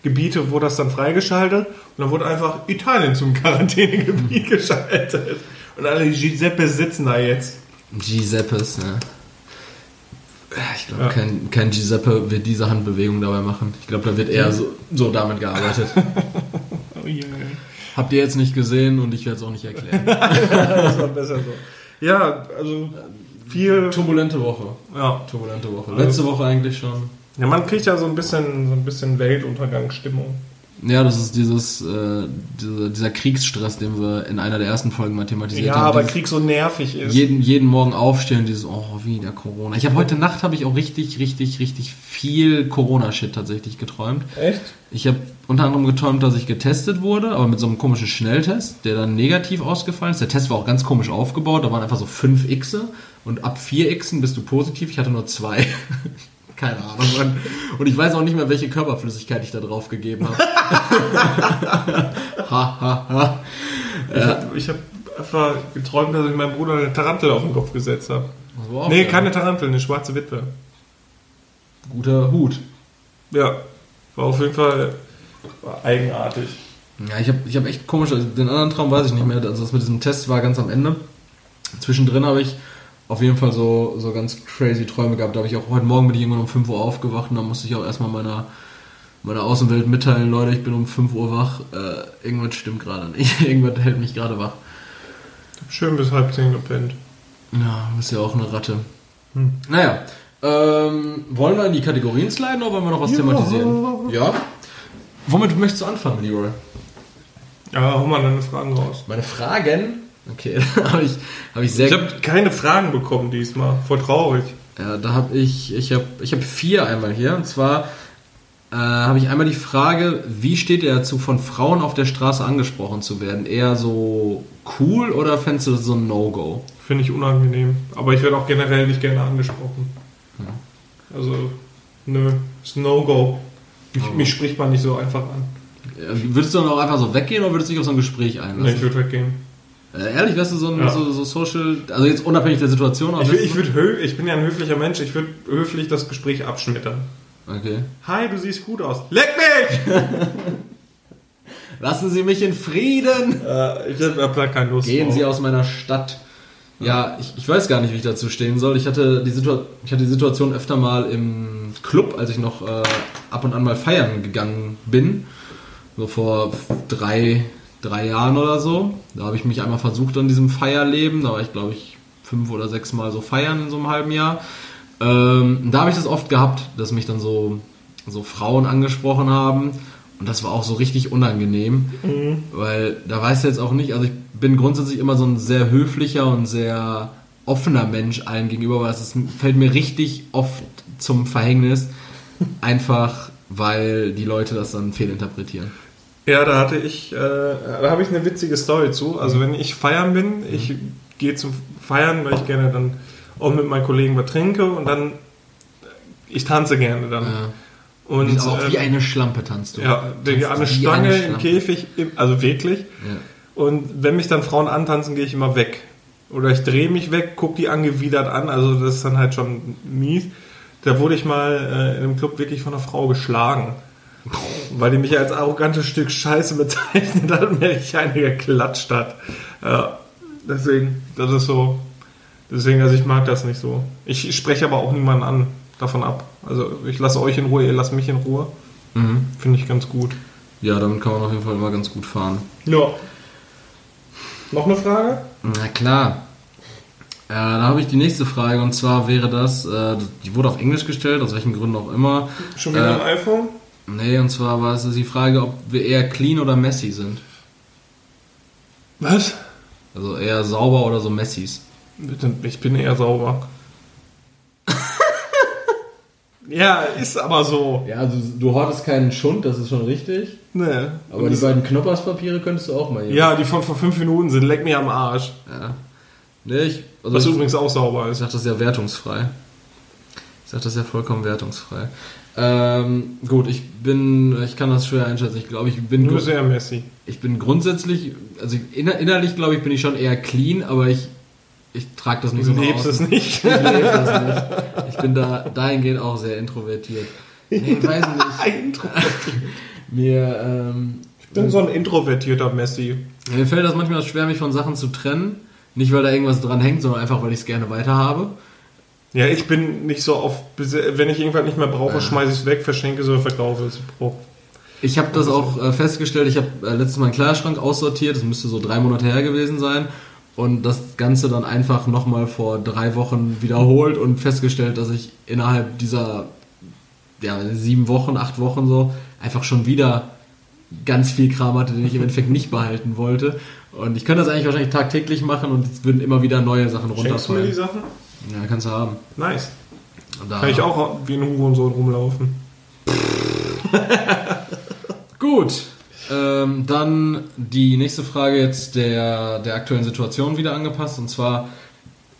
Gebiete wurde das dann freigeschaltet und dann wurde einfach Italien zum (laughs) Quarantänegebiet geschaltet. Und alle Giuseppe sitzen da jetzt. Giuseppes, ja. Ich glaube, Ja. kein, kein Giuseppe wird diese Handbewegung dabei machen. Ich glaube, da wird eher so, so damit gearbeitet. (laughs) Oh yeah. Habt ihr jetzt nicht gesehen und ich werde es auch nicht erklären. (laughs) Das war besser so. Ja, also viel. Turbulente Woche. Ja. Turbulente Woche. Letzte Woche eigentlich schon. ja, man kriegt ja so ein bisschen, so ein bisschen Weltuntergangsstimmung. Ja, das ist dieses, äh, dieser, dieser Kriegsstress, den wir in einer der ersten Folgen mal thematisiert Ja, haben. aber Dieses Krieg so nervig ist. jeden, jeden Morgen aufstehen, dieses, oh, wieder Corona. Ich habe heute Nacht habe ich auch richtig, richtig, richtig viel Corona-Shit tatsächlich geträumt. Echt? Ich habe unter anderem geträumt, dass ich getestet wurde, aber mit so einem komischen Schnelltest, der dann negativ ausgefallen ist. Der Test war auch ganz komisch aufgebaut, da waren einfach so 5 Xe und ab 4 Xen bist du positiv. Ich hatte nur zwei. (laughs) Keine Ahnung. Mann. Und ich weiß auch nicht mehr, welche Körperflüssigkeit ich da drauf gegeben habe. ha, ha, ha. Ich habe ich hab einfach geträumt, dass ich meinem Bruder eine Tarantel auf den Kopf gesetzt habe. Nee, geil. keine Tarantel, eine schwarze Witwe. Guter Hut. Ja, war auf jeden Fall eigenartig. Ja, ich habe ich hab echt komisch, also den anderen Traum weiß ich nicht mehr. Also das mit diesem Test war ganz am Ende. Zwischendrin habe ich auf jeden Fall so, so ganz crazy Träume gehabt. Da habe ich auch heute Morgen bin ich irgendwann um 5 Uhr aufgewacht und da musste ich auch erstmal meiner, meiner Außenwelt mitteilen, Leute, ich bin um 5 Uhr wach. Äh, irgendwas stimmt gerade nicht. (laughs) irgendwas hält mich gerade wach. Schön bis halb zehn gepennt. Ja, du bist ja auch eine Ratte. Hm. Naja, ähm, wollen wir in die Kategorien sliden oder wollen wir noch was Ja. thematisieren? Ja. Womit möchtest du anfangen, Leroy? Ja, hau mal deine Fragen raus. Meine Fragen? Okay, (laughs) da habe ich, hab ich sehr Ich habe keine Fragen bekommen diesmal. Voll traurig. Ja, da habe ich, ich habe ich hab vier einmal hier. Und zwar äh, habe ich einmal die Frage, wie steht ihr dazu, von Frauen auf der Straße angesprochen zu werden? Eher so cool oder fändest du das so ein No-Go? Finde ich unangenehm. Aber ich werde auch generell nicht gerne angesprochen. Also, nö, ist No-Go. Mich, Oh. mich spricht man nicht so einfach an. Äh, Würdest du dann auch einfach so weggehen oder würdest du dich auf so ein Gespräch Nee, ich einlassen? würde weggehen. Äh, ehrlich, wärst du so ein Ja. so, so Social, also jetzt unabhängig der Situation, Ich, ich, würd ich bin ja ein höflicher Mensch, ich würde höflich das Gespräch abschmettern. Okay. Hi, du siehst gut aus. Leck mich! (laughs) Lassen Sie mich in Frieden! äh, ich habe da keine Lust Gehen drauf. Sie aus meiner Stadt. Ja, ich, ich weiß gar nicht, wie ich dazu stehen soll. Ich hatte die, Situa ich hatte die Situation öfter mal im Club, als ich noch äh, ab und an mal feiern gegangen bin. So vor drei, drei Jahren oder so. Da habe ich mich einmal versucht an diesem Feierleben. Da war ich, glaube ich, fünf oder sechs Mal so feiern in so einem halben Jahr. Ähm, da habe ich das oft gehabt, dass mich dann so, so Frauen angesprochen haben. Und das war auch so richtig unangenehm, weil da weißt du jetzt auch nicht, also ich bin grundsätzlich immer so ein sehr höflicher und sehr offener Mensch allen gegenüber, aber es fällt mir richtig oft zum Verhängnis, einfach weil die Leute das dann fehlinterpretieren. Ja, da hatte ich, äh, da habe ich eine witzige Story zu. Also wenn ich feiern bin, ich gehe zum Feiern, weil ich gerne dann auch mit meinen Kollegen was trinke und dann, ich tanze gerne dann. Ja. Und Und auch wie ähm, eine Schlampe tanzt du. ja, Tanzt eine wie Stange eine im. Käfig, also wirklich. Ja. Und wenn mich dann Frauen antanzen, gehe ich immer weg. Oder ich drehe mich weg, gucke die angewidert an. Also das ist dann halt schon mies. Da wurde ich mal äh, in einem Club wirklich von einer Frau geschlagen. Weil die mich als arrogantes Stück Scheiße bezeichnet hat und mir richtig eine geklatscht hat. Ja, deswegen, das ist so. Deswegen, also ich mag das nicht so. Ich spreche aber auch niemanden an davon ab. Also ich lasse euch in Ruhe, ihr lasst mich in Ruhe. Mhm. Finde ich ganz gut. ja, damit kann man auf jeden Fall immer ganz gut fahren. Ja. Noch eine Frage? Na klar. Äh, da habe ich die nächste Frage und zwar wäre das, äh, die wurde auf Englisch gestellt, aus welchen Gründen auch immer. Schon wieder Äh, ein iPhone? Nee, und zwar war es die Frage, ob wir eher clean oder messy sind. Was? Also eher sauber oder so Messis. Bitte, Ich bin eher sauber. (laughs) Ja, ist aber so. Ja, also du hortest keinen Schund, das ist schon richtig. Nee. Aber die beiden Knopperspapiere könntest du auch mal hier. ja, die von vor fünf Minuten sind, leck mir am Arsch. ja. Nee, ich, also Was ich, übrigens auch sauber ich ist. sag das ja wertungsfrei. Ich sag das ja vollkommen wertungsfrei. Ähm, gut, ich bin, ich kann das schwer einschätzen. Ich glaube, ich bin, Nur sehr messy. ich bin grundsätzlich, also inner, innerlich glaube ich, bin ich schon eher clean, aber ich, ich trage das nicht Du so nach lebst es nicht. Ich lebe das nicht. Ich bin da dahingehend auch sehr introvertiert. Nee, ich weiß (laughs) nicht. Intro. Mir, ähm, Ich bin so ein introvertierter Messi. mir fällt das manchmal schwer, mich von Sachen zu trennen. Nicht, weil da irgendwas dran hängt, sondern einfach, weil ich es gerne weiter habe. Ja, ich bin nicht so auf, wenn ich irgendwas nicht mehr brauche, schmeiße ich es weg, verschenke es oder verkaufe es. Brauch- Ich habe das auch äh, festgestellt, ich habe äh, letztes Mal einen Kleiderschrank aussortiert, das müsste so drei Monate her gewesen sein. Und das Ganze dann einfach nochmal vor drei Wochen wiederholt und festgestellt, dass ich innerhalb dieser ja, sieben Wochen, acht Wochen so, einfach schon wieder ganz viel Kram hatte, den ich im Endeffekt nicht behalten wollte. Und ich könnte das eigentlich wahrscheinlich tagtäglich machen und es würden immer wieder neue Sachen Schenkst du mir die runterfallen. Sachen? Ja, kannst du haben. Nice. Und da- Kann ich auch wie ein Hurensohn rumlaufen. (laughs) Gut. Ähm, dann die nächste Frage jetzt der, der aktuellen Situation wieder angepasst. Und zwar,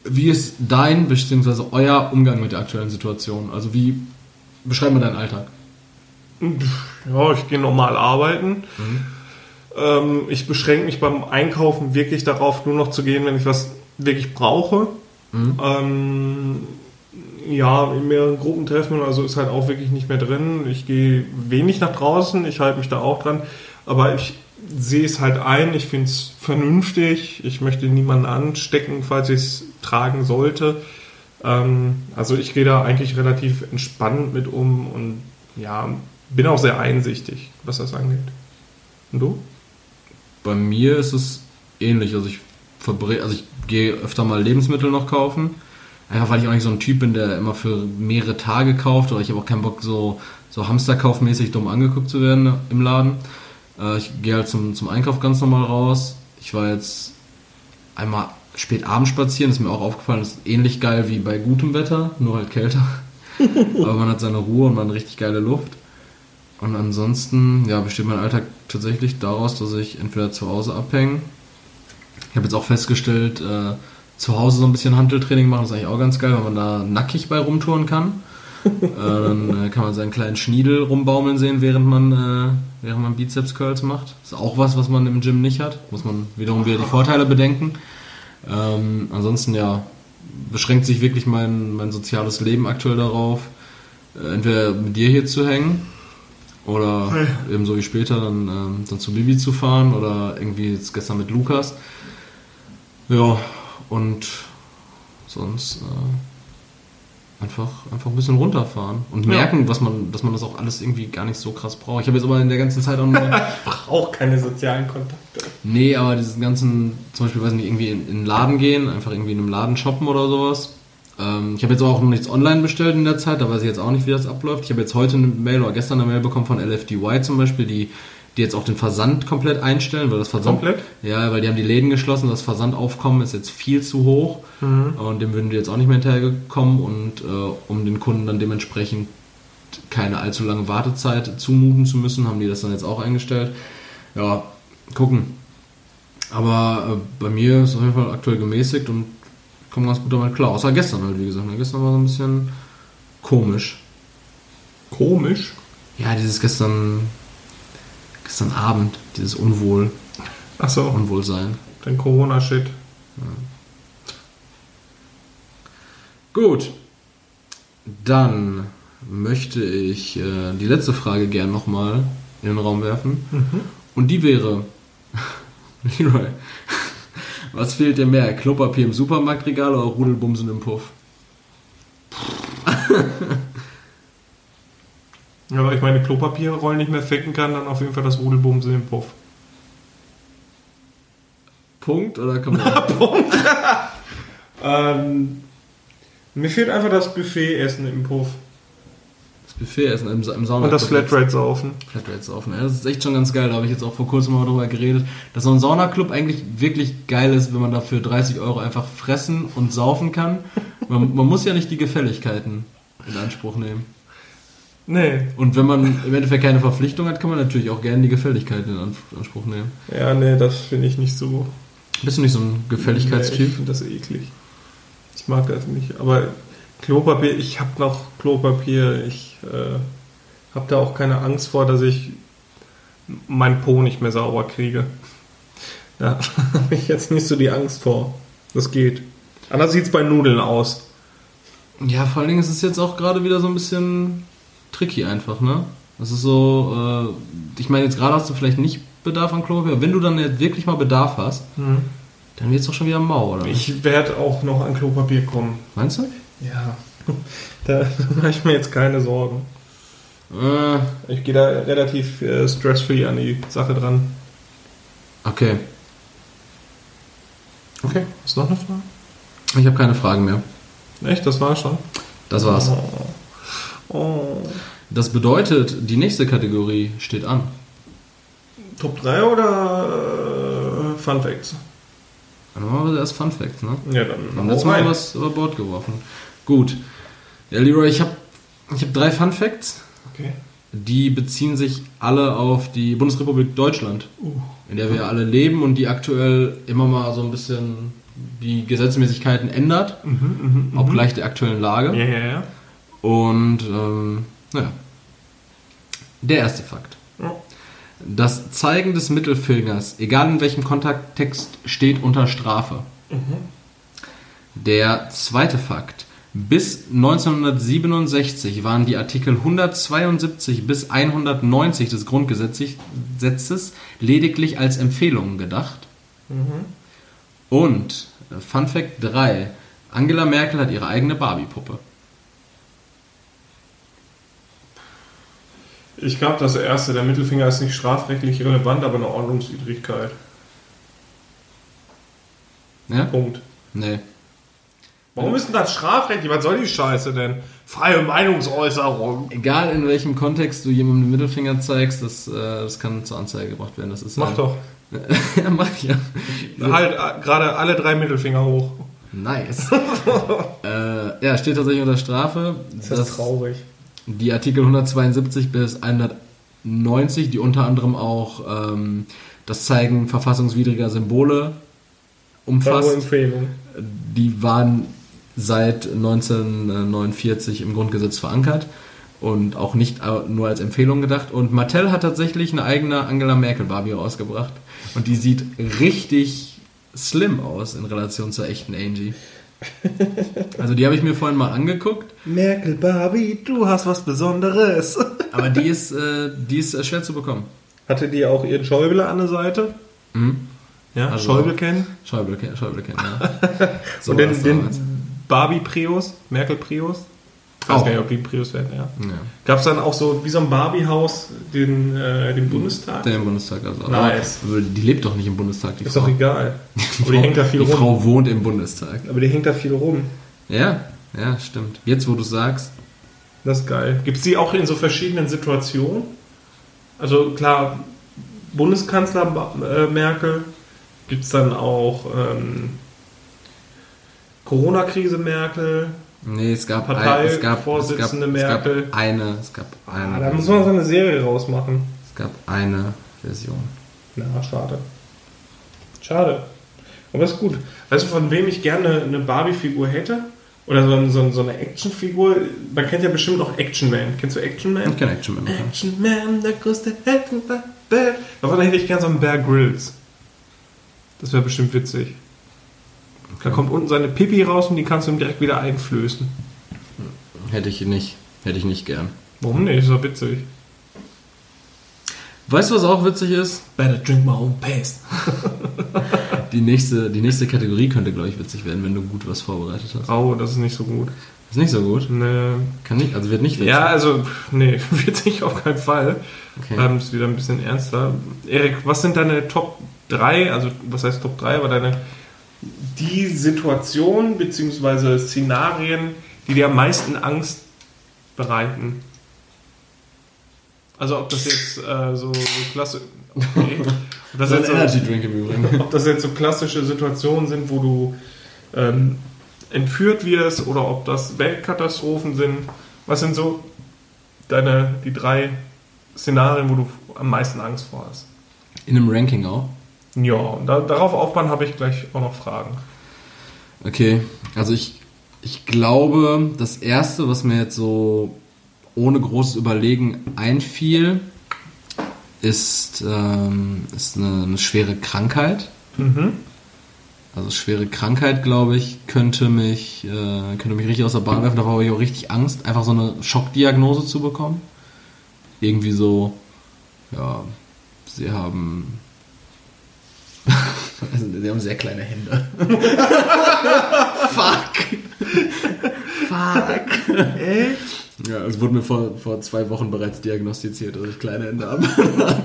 wie ist dein bzw. euer Umgang mit der aktuellen Situation? Also wie beschreibt man deinen Alltag? Ja, ich gehe normal arbeiten. Ähm, ich beschränke mich beim Einkaufen wirklich darauf, nur noch zu gehen, wenn ich was wirklich brauche. Ähm, ja, in mehreren Gruppentreffen, also ist halt auch wirklich nicht mehr drin. Ich gehe wenig nach draußen, ich halte mich da auch dran. Aber ich sehe es halt ein, ich finde es vernünftig. Ich möchte niemanden anstecken, falls ich es tragen sollte. Ähm, also ich gehe da eigentlich relativ entspannt mit um und ja, bin auch sehr einsichtig, was das angeht. Und du? Bei mir ist es ähnlich. Also ich verbre also ich gehe öfter mal Lebensmittel noch kaufen. Einfach weil ich auch nicht so ein Typ bin, der immer für mehrere Tage kauft oder ich habe auch keinen Bock, so, so Hamsterkaufmäßig dumm angeguckt zu werden im Laden. Äh, ich gehe halt zum, zum Einkauf ganz normal raus. Ich war jetzt einmal spät abends spazieren, ist mir auch aufgefallen, ist ähnlich geil wie bei gutem Wetter, nur halt kälter. (laughs) Aber man hat seine Ruhe und man hat richtig geile Luft. Und ansonsten, ja, besteht mein Alltag tatsächlich daraus, dass ich entweder zu Hause abhänge. Ich habe jetzt auch festgestellt, äh, zu Hause so ein bisschen Handeltraining machen, ist eigentlich auch ganz geil, weil man da nackig bei rumtouren kann. (laughs) äh, dann äh, kann man seinen kleinen Schniedel rumbaumeln sehen, während man, äh, während man Bizeps Curls macht. Ist auch was, was man im Gym nicht hat. Muss man wiederum wieder die Vorteile bedenken. Ähm, ansonsten, ja, beschränkt sich wirklich mein, mein soziales Leben aktuell darauf, äh, entweder mit dir hier zu hängen oder eben so wie später dann, ähm, dann zu Bibi zu fahren oder irgendwie jetzt gestern mit Lukas. Ja, und sonst äh, einfach, einfach ein bisschen runterfahren und merken, was man, dass man das auch alles irgendwie gar nicht so krass braucht. Ich habe jetzt aber in der ganzen Zeit auch nur. (laughs) Auch keine sozialen Kontakte. Nee, aber diesen ganzen, zum Beispiel, weiß nicht, irgendwie in, in den Laden gehen, einfach irgendwie in einem Laden shoppen oder sowas. Ähm, ich habe jetzt auch noch nichts online bestellt in der Zeit, da weiß ich jetzt auch nicht, wie das abläuft. Ich habe jetzt heute eine Mail oder gestern eine Mail bekommen von LFDY zum Beispiel, die, die jetzt auch den Versand komplett einstellen, weil das Versand. Komplett? Ja, weil die haben die Läden geschlossen, das Versandaufkommen ist jetzt viel zu hoch und dem würden die jetzt auch nicht mehr hinterhergekommen und äh, um den Kunden dann dementsprechend keine allzu lange Wartezeit zumuten zu müssen, haben die das dann jetzt auch eingestellt. Ja, gucken. Aber äh, bei mir ist es auf jeden Fall aktuell gemäßigt und komme ganz gut damit klar. Außer gestern halt, wie gesagt. Ne? Gestern war so ein bisschen komisch. Komisch. Ja, dieses gestern, gestern Abend, dieses Unwohl, Achso, Unwohlsein. dein Corona-Shit. Gut. Dann möchte ich äh, die letzte Frage gern nochmal in den Raum werfen. Und die wäre, (laughs) Leroy, was fehlt dir mehr? Klopapier im Supermarktregal oder Rudelbumsen im Puff? (laughs) Ja, aber ich meine, Klopapierrollen nicht mehr ficken kann, dann auf jeden Fall das Rudelbumsen im Puff. Punkt oder kann man. (laughs) (laughs) Ähm, mir fehlt einfach das Buffet-Essen im Puff. das Buffet essen im, im Sauna. Und das Flatrate-Saufen. Flatrates saufen. Ja, das ist echt schon ganz geil. Da habe ich jetzt auch vor kurzem mal drüber geredet, dass so ein Saunaclub eigentlich wirklich geil ist, wenn man dafür 30 Euro einfach fressen und saufen kann. Man, man muss ja nicht die Gefälligkeiten in Anspruch nehmen. Nee. Und wenn man im Endeffekt keine Verpflichtung hat, kann man natürlich auch gerne die Gefälligkeit in Anspruch nehmen. Ja, nee, das finde ich nicht so. Bist du nicht so ein Nee, ich Gefälligkeitstyp? finde das eklig. Ich mag das nicht. Aber Klopapier, ich habe noch Klopapier. Ich äh, habe da auch keine Angst vor, dass ich mein Po nicht mehr sauber kriege. Da (laughs) habe ich jetzt nicht so die Angst vor. Das geht. Anders sieht es bei Nudeln aus. Ja, vor allen Dingen ist es jetzt auch gerade wieder so ein bisschen tricky einfach, ne? Das ist so, äh, ich meine, jetzt gerade hast du vielleicht nicht Bedarf an Klopapier, aber wenn du dann jetzt wirklich mal Bedarf hast, dann wird es doch schon wieder mau, oder? Ich werde auch noch an Klopapier kommen. Meinst du? Ja. (laughs) Da mache ich mir jetzt keine Sorgen. Äh, Ich gehe da relativ äh, stressfree an die Sache dran. okay. Okay. Ist noch eine Frage? Ich habe keine Fragen mehr. Echt? Das war schon? Das war's. Oh. Oh. Das bedeutet, die nächste Kategorie steht an. Top 3 oder äh, Fun Facts? Dann machen wir erst Fun Facts, ne? Ja, dann Wir haben letztes Mal was über Bord geworfen. Gut. Ja, Leroy, ich habe ich hab drei Fun Facts. Okay. Die beziehen sich alle auf die Bundesrepublik Deutschland, Uh. in der wir alle leben und die aktuell immer mal so ein bisschen die Gesetzmäßigkeiten ändert, Mhm, mhm, obgleich der aktuellen Lage. Ja, ja, ja. Und ähm, naja. Der erste Fakt. Ja. Das Zeigen des Mittelfingers, egal in welchem Kontext, steht unter Strafe. Der zweite Fakt. Bis 1967 waren die Artikel 172 bis 190 des Grundgesetzes lediglich als Empfehlungen gedacht. Und äh, Fun Fact 3. Angela Merkel hat ihre eigene Barbie-Puppe. Ich glaube, das erste, der Mittelfinger ist nicht strafrechtlich relevant, aber eine Ordnungswidrigkeit. Ja? Punkt. Nee. Warum ist denn das strafrechtlich? Was soll die Scheiße denn? Freie Meinungsäußerung. Egal in welchem Kontext du jemandem den Mittelfinger zeigst, das, äh, das kann zur Anzeige gebracht werden. Das ist Mach äh, doch. (laughs) ja, mach ja. Halt äh, gerade alle drei Mittelfinger hoch. Nice. (laughs) äh, ja, steht tatsächlich unter Strafe. Das ist traurig. Die Artikel 172 bis 190, die unter anderem auch ähm, das Zeigen verfassungswidriger Symbole umfasst, die waren seit 1949 im Grundgesetz verankert und auch nicht äh, nur als Empfehlung gedacht. Und Mattel hat tatsächlich eine eigene Angela Merkel Barbie rausgebracht und die sieht richtig slim aus in Relation zur echten Angie. Also die habe ich mir vorhin mal angeguckt, Merkel, Barbie, du hast was Besonderes. (laughs) aber die ist, äh, die ist äh, schwer zu bekommen. Hatte die auch ihren Schäuble an der Seite? Mhm. Ja, Also- Schäuble kennen. Schäuble, Schäuble kennt, ja. (laughs) So Und den, den damals. Barbie Prius, Merkel Prius. Ich weiß Auch. gar nicht, ob die Prius werden, ja. ja. Gab es dann auch so wie so ein Barbie-Haus den, äh, den Bundestag? Der im Bundestag also. Nice. Aber die lebt doch nicht im Bundestag, die Ist Frau. doch egal. (laughs) Aber die hängt da viel die rum. Frau wohnt im Bundestag. Aber die hängt da viel rum. Ja, ja, stimmt. Jetzt, wo du sagst, Das ist geil. Gibt es die auch in so verschiedenen Situationen? Also klar, Bundeskanzler äh, Merkel, gibt es dann auch ähm, Corona-Krise Merkel. Nee, es gab, ein, es gab, es gab, Parteivorsitzende es gab Merkel. eine, es gab eine, Ah, da muss man so eine Serie rausmachen. es gab eine Version. Na, schade. Schade. Aber ist gut. Weißt du, von wem ich gerne eine Barbie-Figur hätte? Oder so, so, so eine Actionfigur? Man kennt ja bestimmt auch Action Man. Kennst du Action Man? Ich kenne Action Man. Action Man, der größte Held der Welt. Davon hätte ich gerne so einen Bear Grylls. Das wäre bestimmt witzig. Da kommt unten seine Pipi raus und die kannst du ihm direkt wieder einflößen. Hätte ich nicht. Hätte ich nicht gern. Warum nicht? Ist doch witzig. Weißt du, was auch witzig ist? Better drink my own paste. (laughs) Die nächste, die nächste Kategorie könnte, glaube ich, witzig werden, wenn du gut was vorbereitet hast. Oh, das ist nicht so gut. Ist nicht so gut. Ne. Kann nicht, also wird nicht witzig. Ja, also, nee, (laughs) witzig auf keinen Fall. Okay. Ähm, ist wieder ein bisschen ernster. Erik, was sind deine Top 3, also was heißt Top 3, aber deine die Situation bzw. Szenarien, die dir am meisten Angst bereiten? Also ob das jetzt äh, so, so klasse okay. (laughs) ob, das jetzt so, Energy Drink im Übrigen. (laughs) ob das jetzt so klassische Situationen sind, wo du ähm, entführt wirst oder ob das Weltkatastrophen sind. Was sind so deine, die drei Szenarien, wo du am meisten Angst vor hast. In einem Ranking auch. Ja, und da, darauf aufbauen habe ich gleich auch noch Fragen. Okay, also ich, ich glaube, das erste, was mir jetzt so ohne großes Überlegen einfiel, ist, ähm, ist eine, eine schwere Krankheit. Mhm. Also schwere Krankheit, glaube ich, könnte mich, äh, könnte mich richtig aus der Bahn werfen. Da habe ich auch richtig Angst, einfach so eine Schockdiagnose zu bekommen. Irgendwie so, ja, sie haben, also, sie haben sehr kleine Hände. (laughs) Fuck. Fuck. Echt? Ja, es wurde mir vor, vor zwei Wochen bereits diagnostiziert, dass ich kleine Hände habe. (laughs)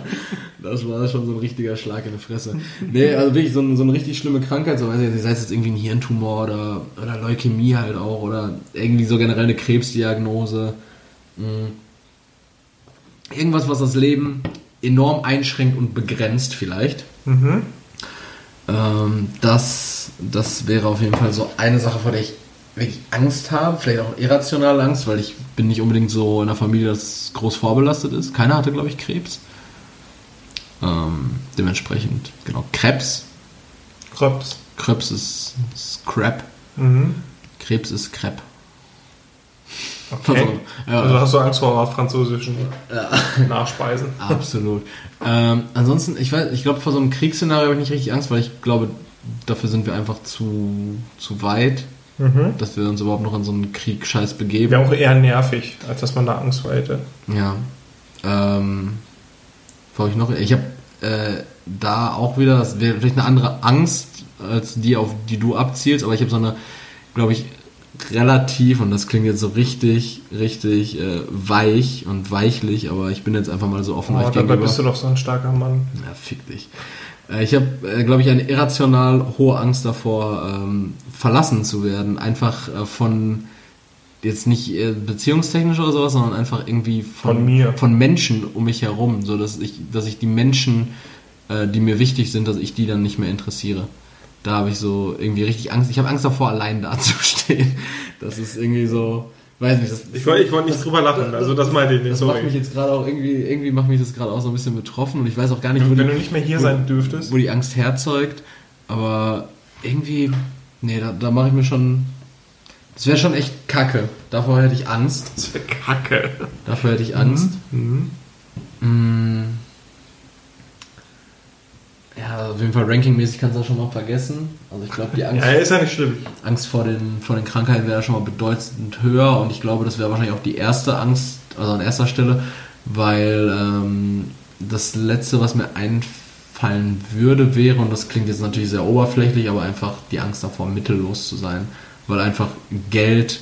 Das war schon so ein richtiger Schlag in die Fresse. Nee, also wirklich so, ein, so eine richtig schlimme Krankheit, so weiß ich nicht, sei es jetzt irgendwie ein Hirntumor oder, oder Leukämie halt auch oder irgendwie so generell eine Krebsdiagnose. Mhm. Irgendwas, was das Leben enorm einschränkt und begrenzt vielleicht. Mhm. Ähm, das, das wäre auf jeden Fall so eine Sache, vor der ich wirklich Angst habe, vielleicht auch irrationale Angst, weil ich bin nicht unbedingt so in einer Familie, das groß vorbelastet ist. Keiner hatte, glaube ich, Krebs. Ähm, dementsprechend, genau, Krebs. Krebs. Krebs ist, ist Crap. Mhm. Krebs ist Crap. Okay. Also, ja. Also hast du Angst vor französischen Ja. Nachspeisen? (laughs) Absolut. ähm, ansonsten, ich weiß, ich glaube, vor so einem Kriegsszenario habe ich nicht richtig Angst, weil ich glaube, dafür sind wir einfach zu, zu weit, Mhm. dass wir uns überhaupt noch in so einen Krieg-Scheiß begeben. Wäre auch eher nervig, als dass man da Angst vor hätte. Ja. Ähm, ich noch? Ich habe äh, da auch wieder, das wäre vielleicht eine andere Angst als die, auf die du abzielst, aber ich habe so eine, glaube ich, relativ, und das klingt jetzt so richtig, richtig äh, weich und weichlich, aber ich bin jetzt einfach mal so offen Oh, euch dabei gegenüber. bist du doch so ein starker Mann. Ja, fick dich. Äh, Ich habe, äh, glaube ich, eine irrational hohe Angst davor, ähm, verlassen zu werden. Einfach äh, von, jetzt nicht äh, beziehungstechnisch oder sowas, sondern einfach irgendwie von, Von mir. von Menschen um mich herum, so dass ich, dass ich die Menschen, äh, die mir wichtig sind, dass ich die dann nicht mehr interessiere. Da habe ich so irgendwie richtig Angst. Ich habe Angst davor, allein dazustehen. (laughs) Das ist irgendwie so, weiß nicht. Das, Ich wollte ich wollt nicht drüber lachen, also das meinte ich nicht. das macht mich Sorry. jetzt gerade auch irgendwie, irgendwie macht mich das gerade auch so ein bisschen betroffen und ich weiß auch gar nicht, wo Wenn die, du nicht mehr hier sein dürftest. wo die Angst herzeugt. Aber irgendwie, nee, da, da mache ich mir schon. Das wäre schon echt kacke. Davor hätte ich Angst. Das wäre kacke. Dafür hätte ich Angst. Mhm. Mm. Ja, auf jeden Fall rankingmäßig kannst du das schon mal vergessen. Also ich glaube, die Angst, Ja, ist ja nicht schlimm. Angst vor den, vor den Krankheiten wäre schon mal bedeutend höher und ich glaube, das wäre wahrscheinlich auch die erste Angst, also an erster Stelle, weil ähm, das letzte, was mir einfallen würde, wäre, und das klingt jetzt natürlich sehr oberflächlich, aber einfach die Angst davor, mittellos zu sein, weil einfach Geld,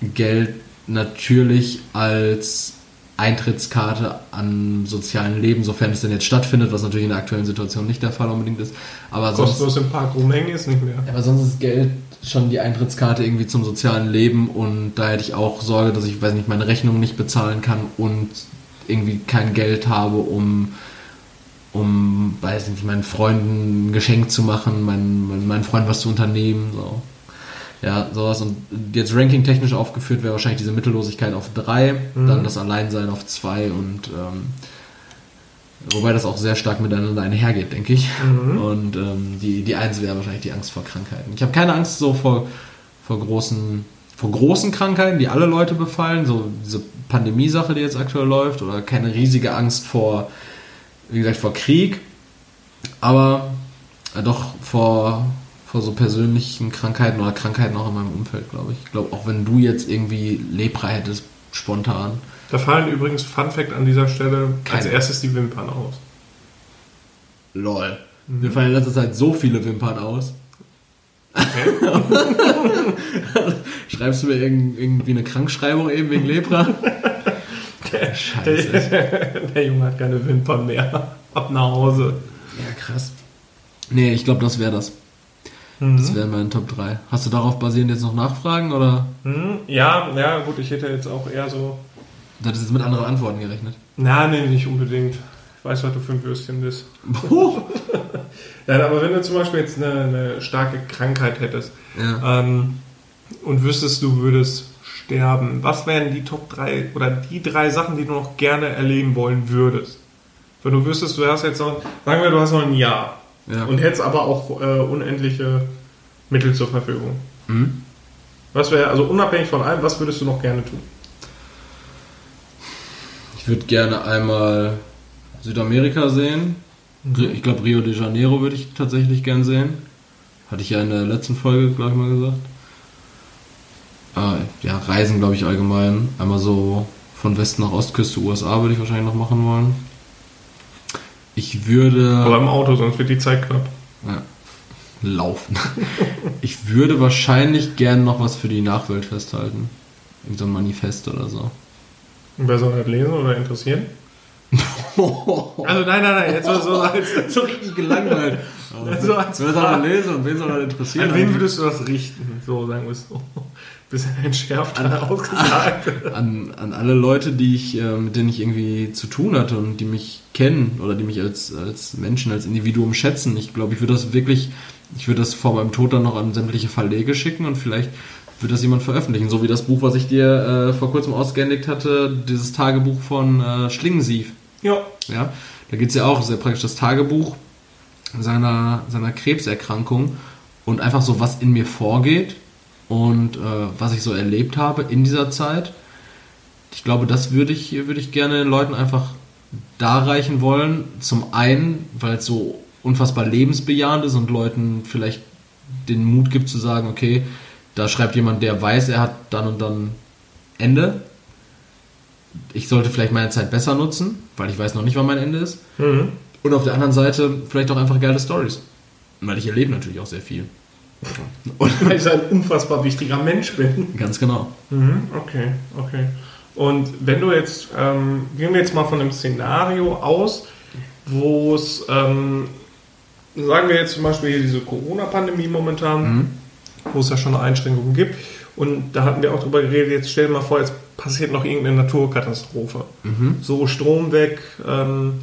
Geld natürlich als Eintrittskarte an sozialen Leben, sofern es denn jetzt stattfindet, was natürlich in der aktuellen Situation nicht der Fall unbedingt ist. Aber sonst, Kostenlos im Park rumhängen ist nicht mehr. aber sonst ist Geld schon die Eintrittskarte irgendwie zum sozialen Leben und da hätte ich auch Sorge, dass ich, weiß nicht, meine Rechnung nicht bezahlen kann und irgendwie kein Geld habe, um, um, weiß nicht, meinen Freunden ein Geschenk zu machen, meinen, meinen, meinen Freunden was zu unternehmen, so. Ja, sowas. Und jetzt ranking-technisch aufgeführt wäre wahrscheinlich diese Mittellosigkeit auf drei, Mhm. dann das Alleinsein auf zwei und ähm, wobei das auch sehr stark miteinander einhergeht, denke ich. Mhm. Und ähm, die, die eins wäre wahrscheinlich die Angst vor Krankheiten. Ich habe keine Angst so vor, vor großen vor großen Krankheiten, die alle Leute befallen, so diese Pandemie-Sache, die jetzt aktuell läuft, oder keine riesige Angst vor, wie gesagt, vor Krieg, aber äh, doch vor, vor so persönlichen Krankheiten oder Krankheiten auch in meinem Umfeld, glaube ich. Ich glaube, auch wenn du jetzt irgendwie Lepra hättest, spontan, Da fallen übrigens, Fun Fact an dieser Stelle, als Keine. erstes die Wimpern aus. lol. Mir fallen in letzter Zeit so viele Wimpern aus. Okay? (laughs) Schreibst du mir irgend, irgendwie eine Krankschreibung eben wegen Lepra? (laughs) Scheiße. (laughs) Der Junge hat keine Wimpern mehr. Ab nach Hause. Ja, krass. Nee, ich glaube, das wäre das. Das wären meine Top 3. Hast du darauf basierend jetzt noch Nachfragen oder Hm, ja, ja, gut, ich hätte jetzt auch eher so. du hattest jetzt mit anderen Antworten gerechnet? Na, nee, nicht unbedingt. Ich weiß, was du für ein Würstchen bist. Nein, (laughs) aber wenn du zum Beispiel jetzt eine, eine starke Krankheit hättest Ja. ähm, und wüsstest, du würdest sterben, was wären die Top 3 oder die drei Sachen, die du noch gerne erleben wollen würdest? Wenn du wüsstest, du hast jetzt noch, sagen wir, du hast noch ein Jahr Ja. und hättest aber auch äh, unendliche Mittel zur Verfügung. Mhm. Was wäre, also unabhängig von allem, was würdest du noch gerne tun? Ich würde gerne einmal Südamerika sehen. Ich glaube, Rio de Janeiro würde ich tatsächlich gern sehen. Hatte ich ja in der letzten Folge, glaube ich, mal gesagt. Äh, ja, Reisen, glaube ich, allgemein. Einmal so von Westen nach Ostküste USA würde ich wahrscheinlich noch machen wollen. Ich würde. Aber im Auto, sonst wird die Zeit knapp. Ja, laufen. (laughs) ich würde wahrscheinlich gern noch was für die Nachwelt festhalten. Irgend so ein Manifest oder so. Und wer soll das lesen oder interessieren? (laughs) Also nein, nein, nein, jetzt mal so als, (laughs) so richtig gelangweilt. So als Wer soll das lesen und wen soll das interessieren? an wen würdest du das richten? So sagen wir es so. Bisschen entschärft ausgesagt. (laughs) an, an alle Leute, die ich, äh, mit denen ich irgendwie zu tun hatte und die mich kennen oder die mich als, als Menschen, als Individuum schätzen. Ich glaube, ich würde das wirklich, ich würde das vor meinem Tod dann noch an sämtliche Verlege schicken und vielleicht wird das jemand veröffentlichen. So wie das Buch, was ich dir äh, vor kurzem ausgehändigt hatte, dieses Tagebuch von äh, Schlingensief. Ja. Ja, da geht es ja auch sehr praktisch das Tagebuch seiner, seiner Krebserkrankung und einfach so, was in mir vorgeht und äh, was ich so erlebt habe in dieser Zeit. Ich glaube, das würde ich, würde ich gerne den Leuten einfach darreichen wollen. Zum einen, weil es so unfassbar lebensbejahend ist und Leuten vielleicht den Mut gibt zu sagen, okay, da schreibt jemand, der weiß, er hat dann und dann Ende. Ich sollte vielleicht meine Zeit besser nutzen, weil ich weiß noch nicht, wann mein Ende ist. Mhm. Und auf der anderen Seite vielleicht auch einfach geile Stories. Weil ich erlebe natürlich auch sehr viel. (laughs) Weil ich ein unfassbar wichtiger Mensch bin. Ganz genau. Mhm, okay, okay. Und wenn du jetzt, ähm, gehen wir jetzt mal von einem Szenario aus, wo es, ähm, sagen wir jetzt zum Beispiel hier diese Corona-Pandemie momentan, wo es ja schon Einschränkungen gibt. Und da hatten wir auch drüber geredet, jetzt stell dir mal vor, jetzt passiert noch irgendeine Naturkatastrophe. So Strom weg, ähm,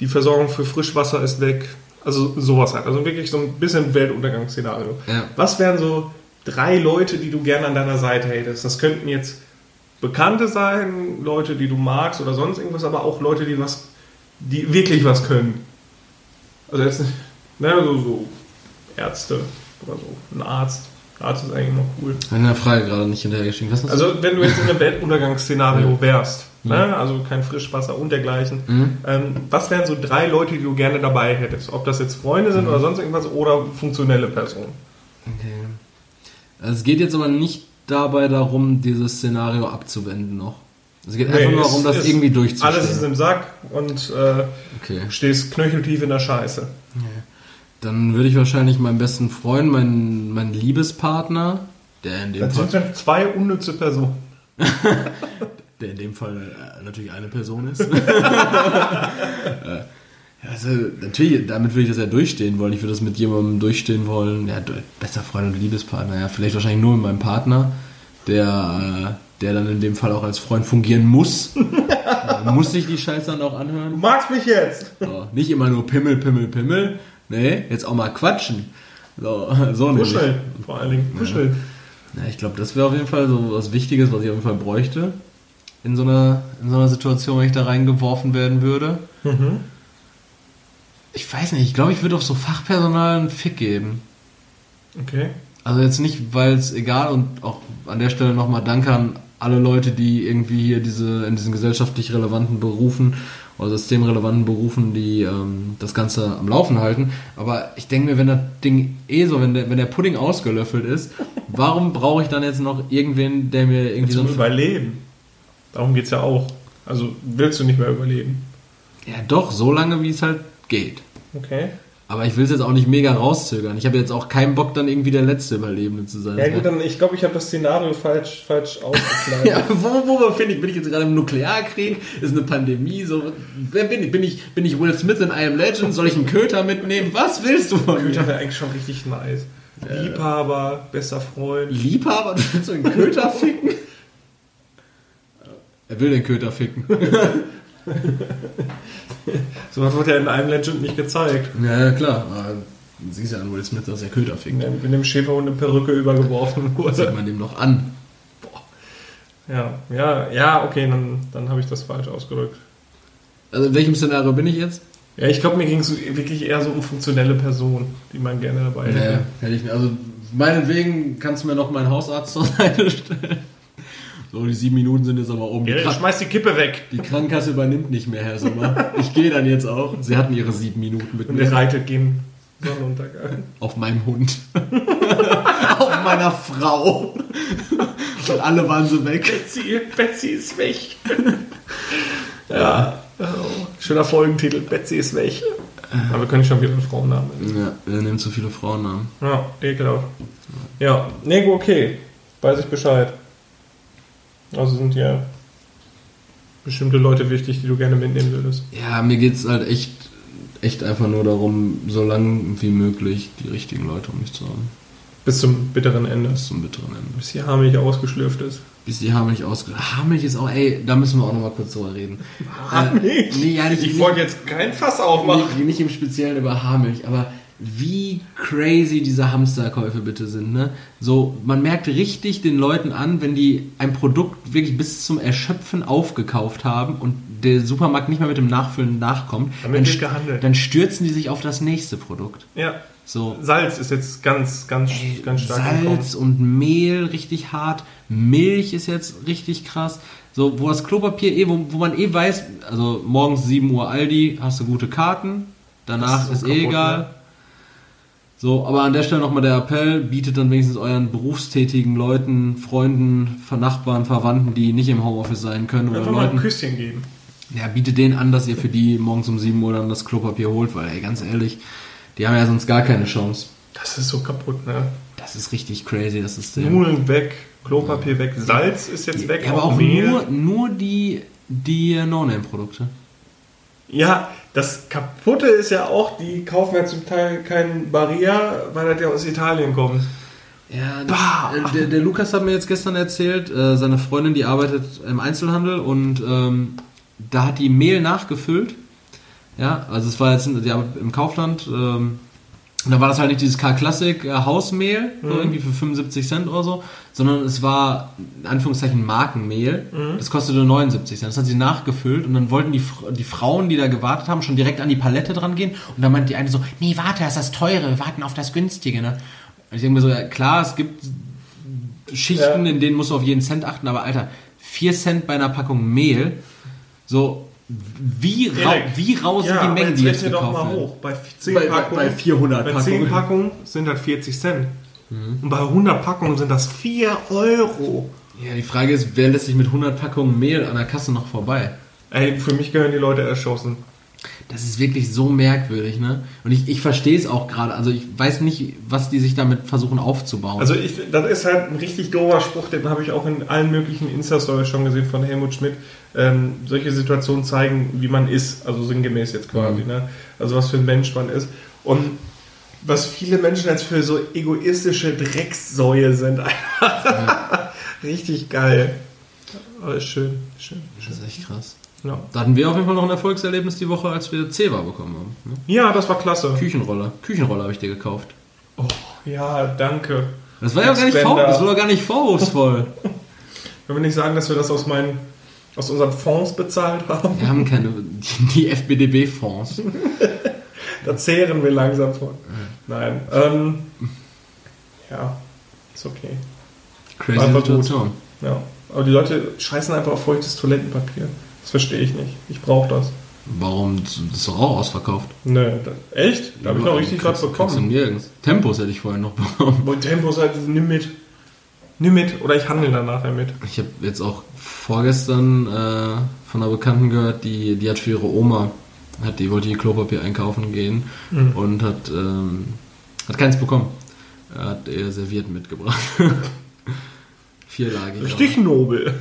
die Versorgung für Frischwasser ist weg. Also sowas halt. Also wirklich so ein bisschen Weltuntergangsszenario. Ja. Was wären so drei Leute, die du gerne an deiner Seite hättest? Das könnten jetzt Bekannte sein, Leute, die du magst oder sonst irgendwas, aber auch Leute, die was, die wirklich was können. Also jetzt, ne, so, so Ärzte oder so, ein Arzt. Ein Arzt ist eigentlich immer cool. In der Frage gerade nicht hinterhergeschrieben. Also wenn du jetzt in einem Weltuntergangsszenario wärst, ne, also kein Frischwasser und dergleichen, Mhm. ähm, was wären so drei Leute, die du gerne dabei hättest? Ob das jetzt Freunde Mhm. sind oder sonst irgendwas oder funktionelle Personen? Okay. Also es geht jetzt aber nicht dabei darum, dieses Szenario abzuwenden noch. Es geht einfach Nee, nur darum, das irgendwie durchzustehen. Alles ist im Sack und äh, okay. stehst knöcheltief in der Scheiße. Dann würde ich wahrscheinlich meinen besten Freund, meinen, meinen Liebespartner, der in dem Das Fall, sind dann zwei unnütze Personen. (laughs) der in dem Fall äh, natürlich eine Person ist. (laughs) Äh, also natürlich, damit würde ich das ja durchstehen wollen. Ich würde das mit jemandem durchstehen wollen. Ja, du- bester Freund und Liebespartner. Ja, vielleicht wahrscheinlich nur mit meinem Partner, der, äh, der dann in dem Fall auch als Freund fungieren muss. Äh, (laughs) muss sich die Scheiße dann auch Du anhören. magst mich jetzt! So, nicht immer nur Pimmel, Pimmel, Pimmel. Nee, jetzt auch mal quatschen. So, (laughs) so. Kuscheln, vor allen Dingen. Kuscheln. Ja, ich glaube, das wäre auf jeden Fall so was Wichtiges, was ich auf jeden Fall bräuchte. In so einer, in so einer Situation, wenn ich da reingeworfen werden würde. Mhm. Ich weiß nicht, ich glaube, ich würde auf so Fachpersonal einen Fick geben. Okay. Also jetzt nicht, weil es egal und auch an der Stelle nochmal Danke an alle Leute, die irgendwie hier diese in diesen gesellschaftlich relevanten Berufen oder systemrelevanten Berufen, die ähm, das Ganze am Laufen halten. Aber ich denke mir, wenn das Ding eh so, wenn der, wenn der Pudding ausgelöffelt ist, warum brauche ich dann jetzt noch irgendwen, der mir irgendwie so Zum ein Überleben. Darum geht es ja auch. Also willst du nicht mehr überleben. Ja doch, so lange wie es halt geht. Okay. Aber ich will es jetzt auch nicht mega rauszögern. Ich habe jetzt auch keinen Bock, dann irgendwie der letzte Überlebende zu sein. Ja gut, dann ich glaube, ich habe das Szenario falsch, falsch (laughs) ausgekleidet. Ja, wo, wo befinde ich? Bin ich jetzt gerade im Nuklearkrieg? Ist eine Pandemie? So, wer bin ich? Bin ich, bin ich Will Smith in I Am Legend? Soll ich einen Köter mitnehmen? Was willst du von Köter mir? wäre eigentlich schon richtig nice. Liebhaber, bester Freund. Liebhaber? Du willst so einen Köter ficken? (laughs) Er will den Köter ficken. (laughs) So was wird ja in einem Legend nicht gezeigt. Ja, ja klar. Aber du siehst ja an Will Smith, dass er Köter fickt. Mit dem Schäferhund eine Perücke übergeworfen (laughs) Sieht wurde. man dem noch an. Ja, ja, ja, okay, dann, dann habe ich das falsch ausgedrückt. Also in welchem Szenario bin ich jetzt? Ja, ich glaube, mir ging es wirklich eher so um funktionelle Personen, die man gerne dabei hätte. Nee, hätte ich. Also meinetwegen kannst du mir noch meinen Hausarzt zur Seite stellen. So, die sieben Minuten sind jetzt aber um. Ja, Krank schmeiß die Kippe weg. die Krankenkasse übernimmt nicht mehr, Herr Sommer. Ich gehe dann jetzt auch. Sie hatten ihre sieben Minuten mit Und mir. reitet gegen Sonnenuntergang. Auf meinem Hund. (laughs) Auf meiner Frau. Und alle waren so weg. Betsy, Betsy ist weg. ja, oh, schöner Folgentitel, Betsy ist weg. Aber wir können schon wieder einen Frauennamen nennen. Ja, wir nehmen zu viele Frauennamen. Ja, ekelhaft. Ja, nee, okay. Weiß ich Bescheid. Also sind ja bestimmte Leute wichtig, die du gerne mitnehmen würdest. Ja, mir geht's halt echt, echt einfach nur darum, so lang wie möglich die richtigen Leute um mich zu haben. Bis zum bitteren Ende. Bis zum bitteren Ende. Bis die Haarmilch ausgeschlürft ist. Bis die Haarmilch ausge... Haarmilch ist auch, ey, da müssen wir auch nochmal kurz drüber reden. Haarmilch? Äh, nee, ja, nicht, Ich wollte jetzt kein Fass aufmachen. nicht, nicht im Speziellen über Haarmilch, aber wie crazy diese Hamsterkäufe bitte sind, ne? So, man merkt richtig den Leuten an, wenn die ein Produkt wirklich bis zum Erschöpfen aufgekauft haben und der Supermarkt nicht mehr mit dem Nachfüllen nachkommt, dann, dann stürzen die sich auf das nächste Produkt. Ja. So, Salz ist jetzt ganz, ganz, Ey, ganz stark. Salz und Mehl richtig hart, Milch ist jetzt richtig krass. So, wo das Klopapier eh, wo, wo man eh weiß, also morgens 7 Uhr Aldi, hast du gute Karten, danach ist, ist eh kaputt, egal. ne? So, aber an der Stelle nochmal der Appell, bietet dann wenigstens euren berufstätigen Leuten, Freunden, Nachbarn, Verwandten, die nicht im Homeoffice sein können oder Einfach mal ein Leuten, Küsschen geben. ja, bietet denen an, dass ihr für die morgens um 7 Uhr dann das Klopapier holt, weil ey, ganz ehrlich, die haben ja sonst gar keine Chance. Das ist so kaputt, ne? Das ist richtig crazy, das ist der Nudeln weg, Klopapier weg, Salz ist jetzt weg, Ja, aber auch Mehl. nur, nur die, die No-Name-Produkte. Ja, das Kaputte ist ja auch, die kaufen ja zum Teil keinen Barilla, weil das ja aus Italien kommt. Ja, das, äh, der, der Lukas hat mir jetzt gestern erzählt, äh, seine Freundin, die arbeitet im Einzelhandel und ähm, da hat die Mehl nachgefüllt. Ja, also es war jetzt im Kaufland. Ähm, und da war das halt nicht dieses K-Klassik äh, Hausmehl, so Mhm. irgendwie für 75 Cent oder so, sondern es war in Anführungszeichen Markenmehl. Mhm. Das kostete 79 Cent. Das hat sie nachgefüllt und dann wollten die, die Frauen, die da gewartet haben, schon direkt an die Palette dran gehen. Und dann meinte die eine so, nee, warte, das ist das Teure, wir warten auf das Günstige. Ne? Und ich denke mir so, ja, klar, es gibt Schichten, Ja. in denen musst du auf jeden Cent achten, aber Alter, 4 Cent bei einer Packung Mehl, so wie, Erik, wie rau sind ja, die Mengen, jetzt die jetzt rechne doch gekauft mal werden? hoch. Bei 10 Bei- Packungen, bei 400 bei Packungen. 10 Packungen sind das 40 Cent. Mhm. Und bei 100 Packungen sind das 4 Euro. Ja, die Frage ist, wer lässt sich mit 100 Packungen Mehl an der Kasse noch vorbei? Ey, für mich gehören die Leute erschossen. Das ist wirklich so merkwürdig, ne? Und ich, ich verstehe es auch gerade. Also ich weiß nicht, was die sich damit versuchen aufzubauen. Also ich, das ist halt ein richtig dober Spruch, den habe ich auch in allen möglichen Insta-Stories schon gesehen von Helmut Schmidt. Ähm, solche Situationen zeigen, wie man ist, also sinngemäß jetzt quasi, Mhm. ne? Also was für ein Mensch man ist. Und was viele Menschen als für so egoistische Dreckssäue sind, (laughs) richtig geil. Aber ist schön, schön, das schön. ist echt krass. Ja. Da hatten wir auf jeden Fall noch ein Erfolgserlebnis die Woche, als wir Zewa bekommen haben. Ne? ja, das war klasse. Küchenroller. Küchenroller habe ich dir gekauft. Oh, ja, danke. Das war ja gar nicht vor, das war doch gar nicht vorwurfsvoll. (laughs) Können wir nicht sagen, dass wir das aus meinen, aus unseren Fonds bezahlt haben? Wir haben keine, die, die FBDB-Fonds. (laughs) Da zehren wir langsam von. Nein. Ähm, ja, ist okay. Crazy gut. Situation. Ja. Aber die Leute scheißen einfach auf feuchtes Toilettenpapier. Das verstehe ich nicht. Ich brauche das. Warum? Das ist doch auch ausverkauft. Nö, da, echt? Da habe ich noch richtig was kriegst du bekommen. nirgends. Tempos hätte ich vorhin noch bekommen. Und Tempos halt, nimm mit. Nimm mit oder ich handle dann nachher mit. Ich habe jetzt auch vorgestern äh, von einer Bekannten gehört, die, die hat für ihre Oma, hat, die wollte ihr Klopapier einkaufen gehen Mhm. und hat, ähm, hat keins bekommen. Er hat ihr Servietten mitgebracht. (laughs) Vierlagig. Richtig nobel.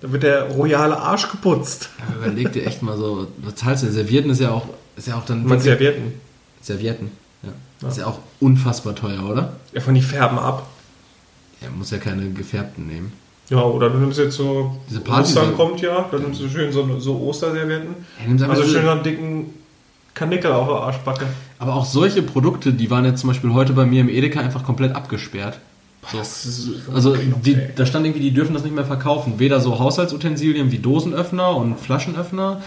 Da wird der royale Arsch geputzt. Aber überleg dir echt mal so, was zahlst du? Servietten ist ja auch, ist ja auch dann. Man Servietten. Servietten, ja. Ja. Ist ja auch unfassbar teuer, oder? Ja, von die färben ab. Er muss ja keine gefärbten nehmen. Ja, oder du nimmst jetzt so. Diese Party- Ostern kommt ja, dann nimmst du schön so, so Osterservietten. Er einfach Also so- schön einen dicken Kanickel auf der Arschbacke. Aber auch solche Produkte, die waren jetzt zum Beispiel heute bei mir im Edeka einfach komplett abgesperrt. So. Ist Also die, da stand irgendwie, die dürfen das nicht mehr verkaufen. Weder so Haushaltsutensilien wie Dosenöffner und Flaschenöffner,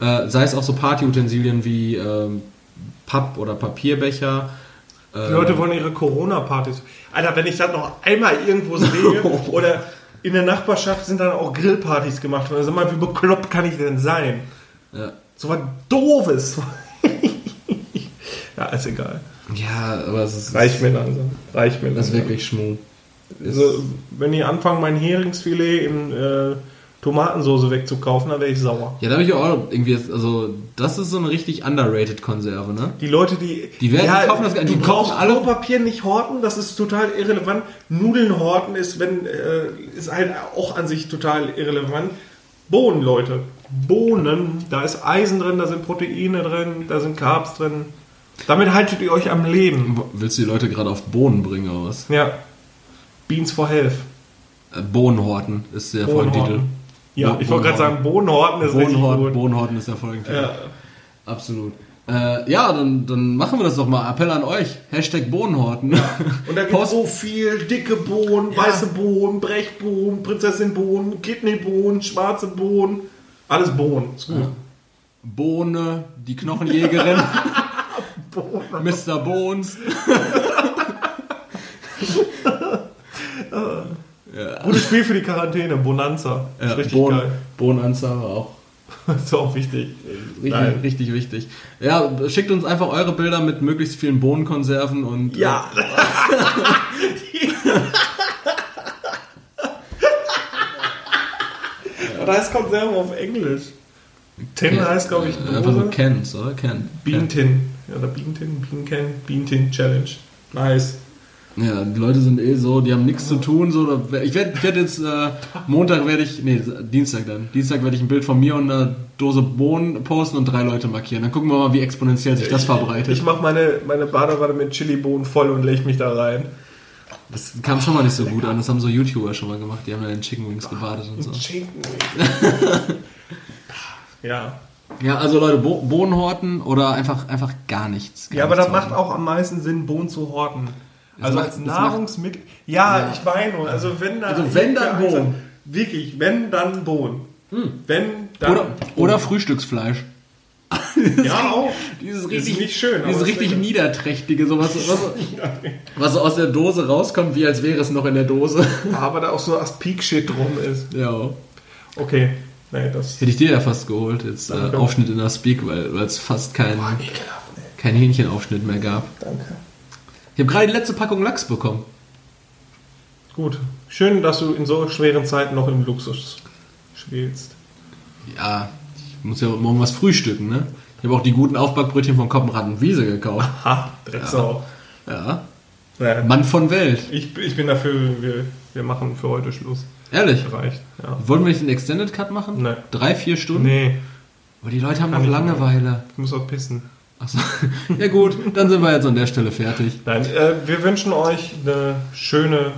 äh, sei es auch so Partyutensilien wie ähm, Papp- oder Papierbecher. Äh, Die Leute wollen ihre Corona-Partys. Alter, wenn ich das noch einmal irgendwo sehe (laughs) oder in der Nachbarschaft sind dann auch Grillpartys gemacht worden. Sag mal, wie bekloppt kann ich denn sein? ja. So was Doofes. (laughs) ja, ist egal. Ja, aber es ist, Reicht mir langsam. Reicht mir das ist langsam. wirklich Schmuh. Also, wenn die anfangen, mein Heringsfilet in äh, Tomatensoße wegzukaufen, dann wäre ich sauer. Ja, da habe ich auch irgendwie, jetzt- also das ist so eine richtig underrated Konserve, ne? Die Leute, die. Die werden- die kaufen das- du die brauchst kaufen alle- Klopapier nicht horten, das ist total irrelevant. Nudeln horten ist, wenn, äh, ist halt auch an sich total irrelevant. Bohnen, Leute. Bohnen, da ist Eisen drin, da sind Proteine drin, da sind Carbs drin. Damit haltet ihr euch am Leben. Willst du die Leute gerade auf Bohnen bringen oder was? Ja. Beans for Health. Äh, Bohnenhorten ist der Folgentitel. Ja, Bo- ich wollte gerade sagen, Bohnenhorten ist Bohnenhorten, gut. Bohnenhorten ist der Folgentitel. Ja. Absolut. Äh, ja, dann, dann machen wir das doch mal. Appell an euch. Hashtag Bohnenhorten. Und da gibt so viel dicke Bohnen, weiße Bohnen, Brechbohnen, Prinzessin-Bohnen, Kidneybohnen, schwarze Bohnen. Alles Bohnen. Ist gut. Bohne, die Knochenjägerin. (laughs) Mr. Bones. Gutes Spiel für die Quarantäne, Bonanza. Ja, richtig Bohnen, geil. Bohnenanzahl war auch (laughs) Ist auch wichtig. richtig, Nein. richtig wichtig. Ja, schickt uns einfach eure Bilder mit möglichst vielen Bohnenkonserven und Ja. (laughs) Da heißt Konserve auf Englisch. Tin äh, heißt, glaube ich, äh, einfach nur Dose. Cans, oder? Can. Bean Tin. Ja, oder Bean Tin, Bean Can, Bean Tin Challenge. Nice. Ja, die Leute sind eh so, die haben nichts zu tun. So, ich werde werd jetzt, äh, Montag werde ich, nee, Dienstag dann. Dienstag werde ich ein Bild von mir und einer Dose Bohnen posten und drei Leute markieren. Dann gucken wir mal, wie exponentiell sich das verbreitet. Ich mache meine, meine Badewanne mit Chilibohnen voll und lege mich da rein. Das kam schon mal nicht so gut an. Das haben so YouTuber schon mal gemacht. Die haben da in Chicken Wings gebadet und so. Schinken. (laughs) ja. Ja, also Leute, Bo Bohnenhorten oder einfach, einfach gar nichts. Gar Ja, aber das macht horten. auch am meisten Sinn, Bohnen zu horten. Also macht- als Nahrungsmittel. Ja, ich meine, nur, also wenn da. Also wenn, dann Bohnen. Wirklich, wenn dann Bohnen. Wenn dann. Oder, oder Frühstücksfleisch. (laughs) ja, auch. Dieses Ist richtig, nicht schön, dieses richtig niederträchtige, so was, was, (laughs) was so aus der Dose rauskommt, wie als wäre es noch in der Dose. Aber da auch so Aspik-Shit drum ist. ja. Okay. Nee, das. Hätte ich dir ja fast geholt, jetzt äh. Aufschnitt in der Speak, weil es fast keinen Ekelhaft, ey. kein Hähnchenaufschnitt mehr gab. Danke. Ich habe gerade die letzte Packung Lachs bekommen. Gut. Schön, dass du in so schweren Zeiten noch im Luxus spielst. Ja, ich muss ja morgen was frühstücken, ne? Ich habe auch die guten Aufbackbrötchen von Koppenrad und Wiese gekauft. Ha, Drecksau. Ja. Ja. Mann von Welt. Ich, ich bin dafür, wir, wir machen für heute Schluss. Ehrlich. Reicht. Ja. Wollen wir nicht den Extended Cut machen? Nee. Drei, vier Stunden? Nee, Aber die Leute haben Kann noch Langeweile. ich muss auch pissen. Achso. (laughs) Ja gut, dann sind wir jetzt an der Stelle fertig. Nein, äh, wir wünschen euch eine schöne,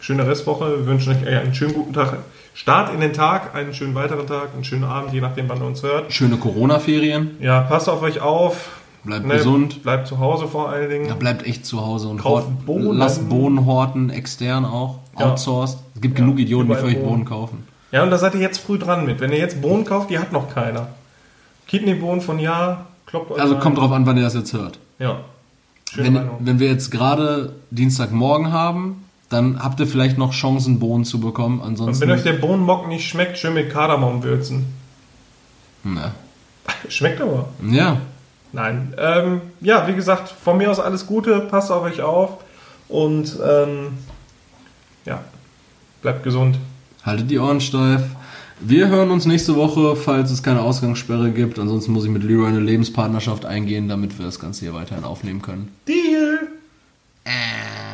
schöne Restwoche. Wir wünschen euch einen schönen guten Tag. Start in den Tag, einen schönen weiteren Tag, einen schönen Abend, je nachdem, wann ihr uns hört. Schöne Corona-Ferien. Ja, passt auf euch auf. Bleibt Ne, gesund. Bleibt zu Hause vor allen Dingen. Ja, bleibt echt zu Hause und Kauft hort, Bohnen. lasst Bohnen horten, extern auch, Ja. outsourced. Es gibt Ja, genug Idioten, die für euch Bohnen Bohnen. kaufen. Ja, und da seid ihr jetzt früh dran mit. Wenn ihr jetzt Bohnen kauft, die hat noch keiner. Kidneybohnen von ja, kloppt euch Also rein. kommt drauf an, wann ihr das jetzt hört. Ja. Schöne Wenn, wenn wir jetzt gerade Dienstagmorgen haben, dann habt ihr vielleicht noch Chancen, Bohnen zu bekommen. Und Ansonsten. wenn euch der Bohnenmock nicht schmeckt, schön mit Kardamom würzen. Na. (laughs) Schmeckt aber. Ja, Nein. Ähm, ja, wie gesagt, von mir aus alles Gute, passt auf euch auf und ähm, ja, bleibt gesund. haltet die Ohren steif. Wir hören uns nächste Woche, falls es keine Ausgangssperre gibt. Ansonsten muss ich mit Leroy eine Lebenspartnerschaft eingehen, damit wir das Ganze hier weiterhin aufnehmen können. Deal! Äh.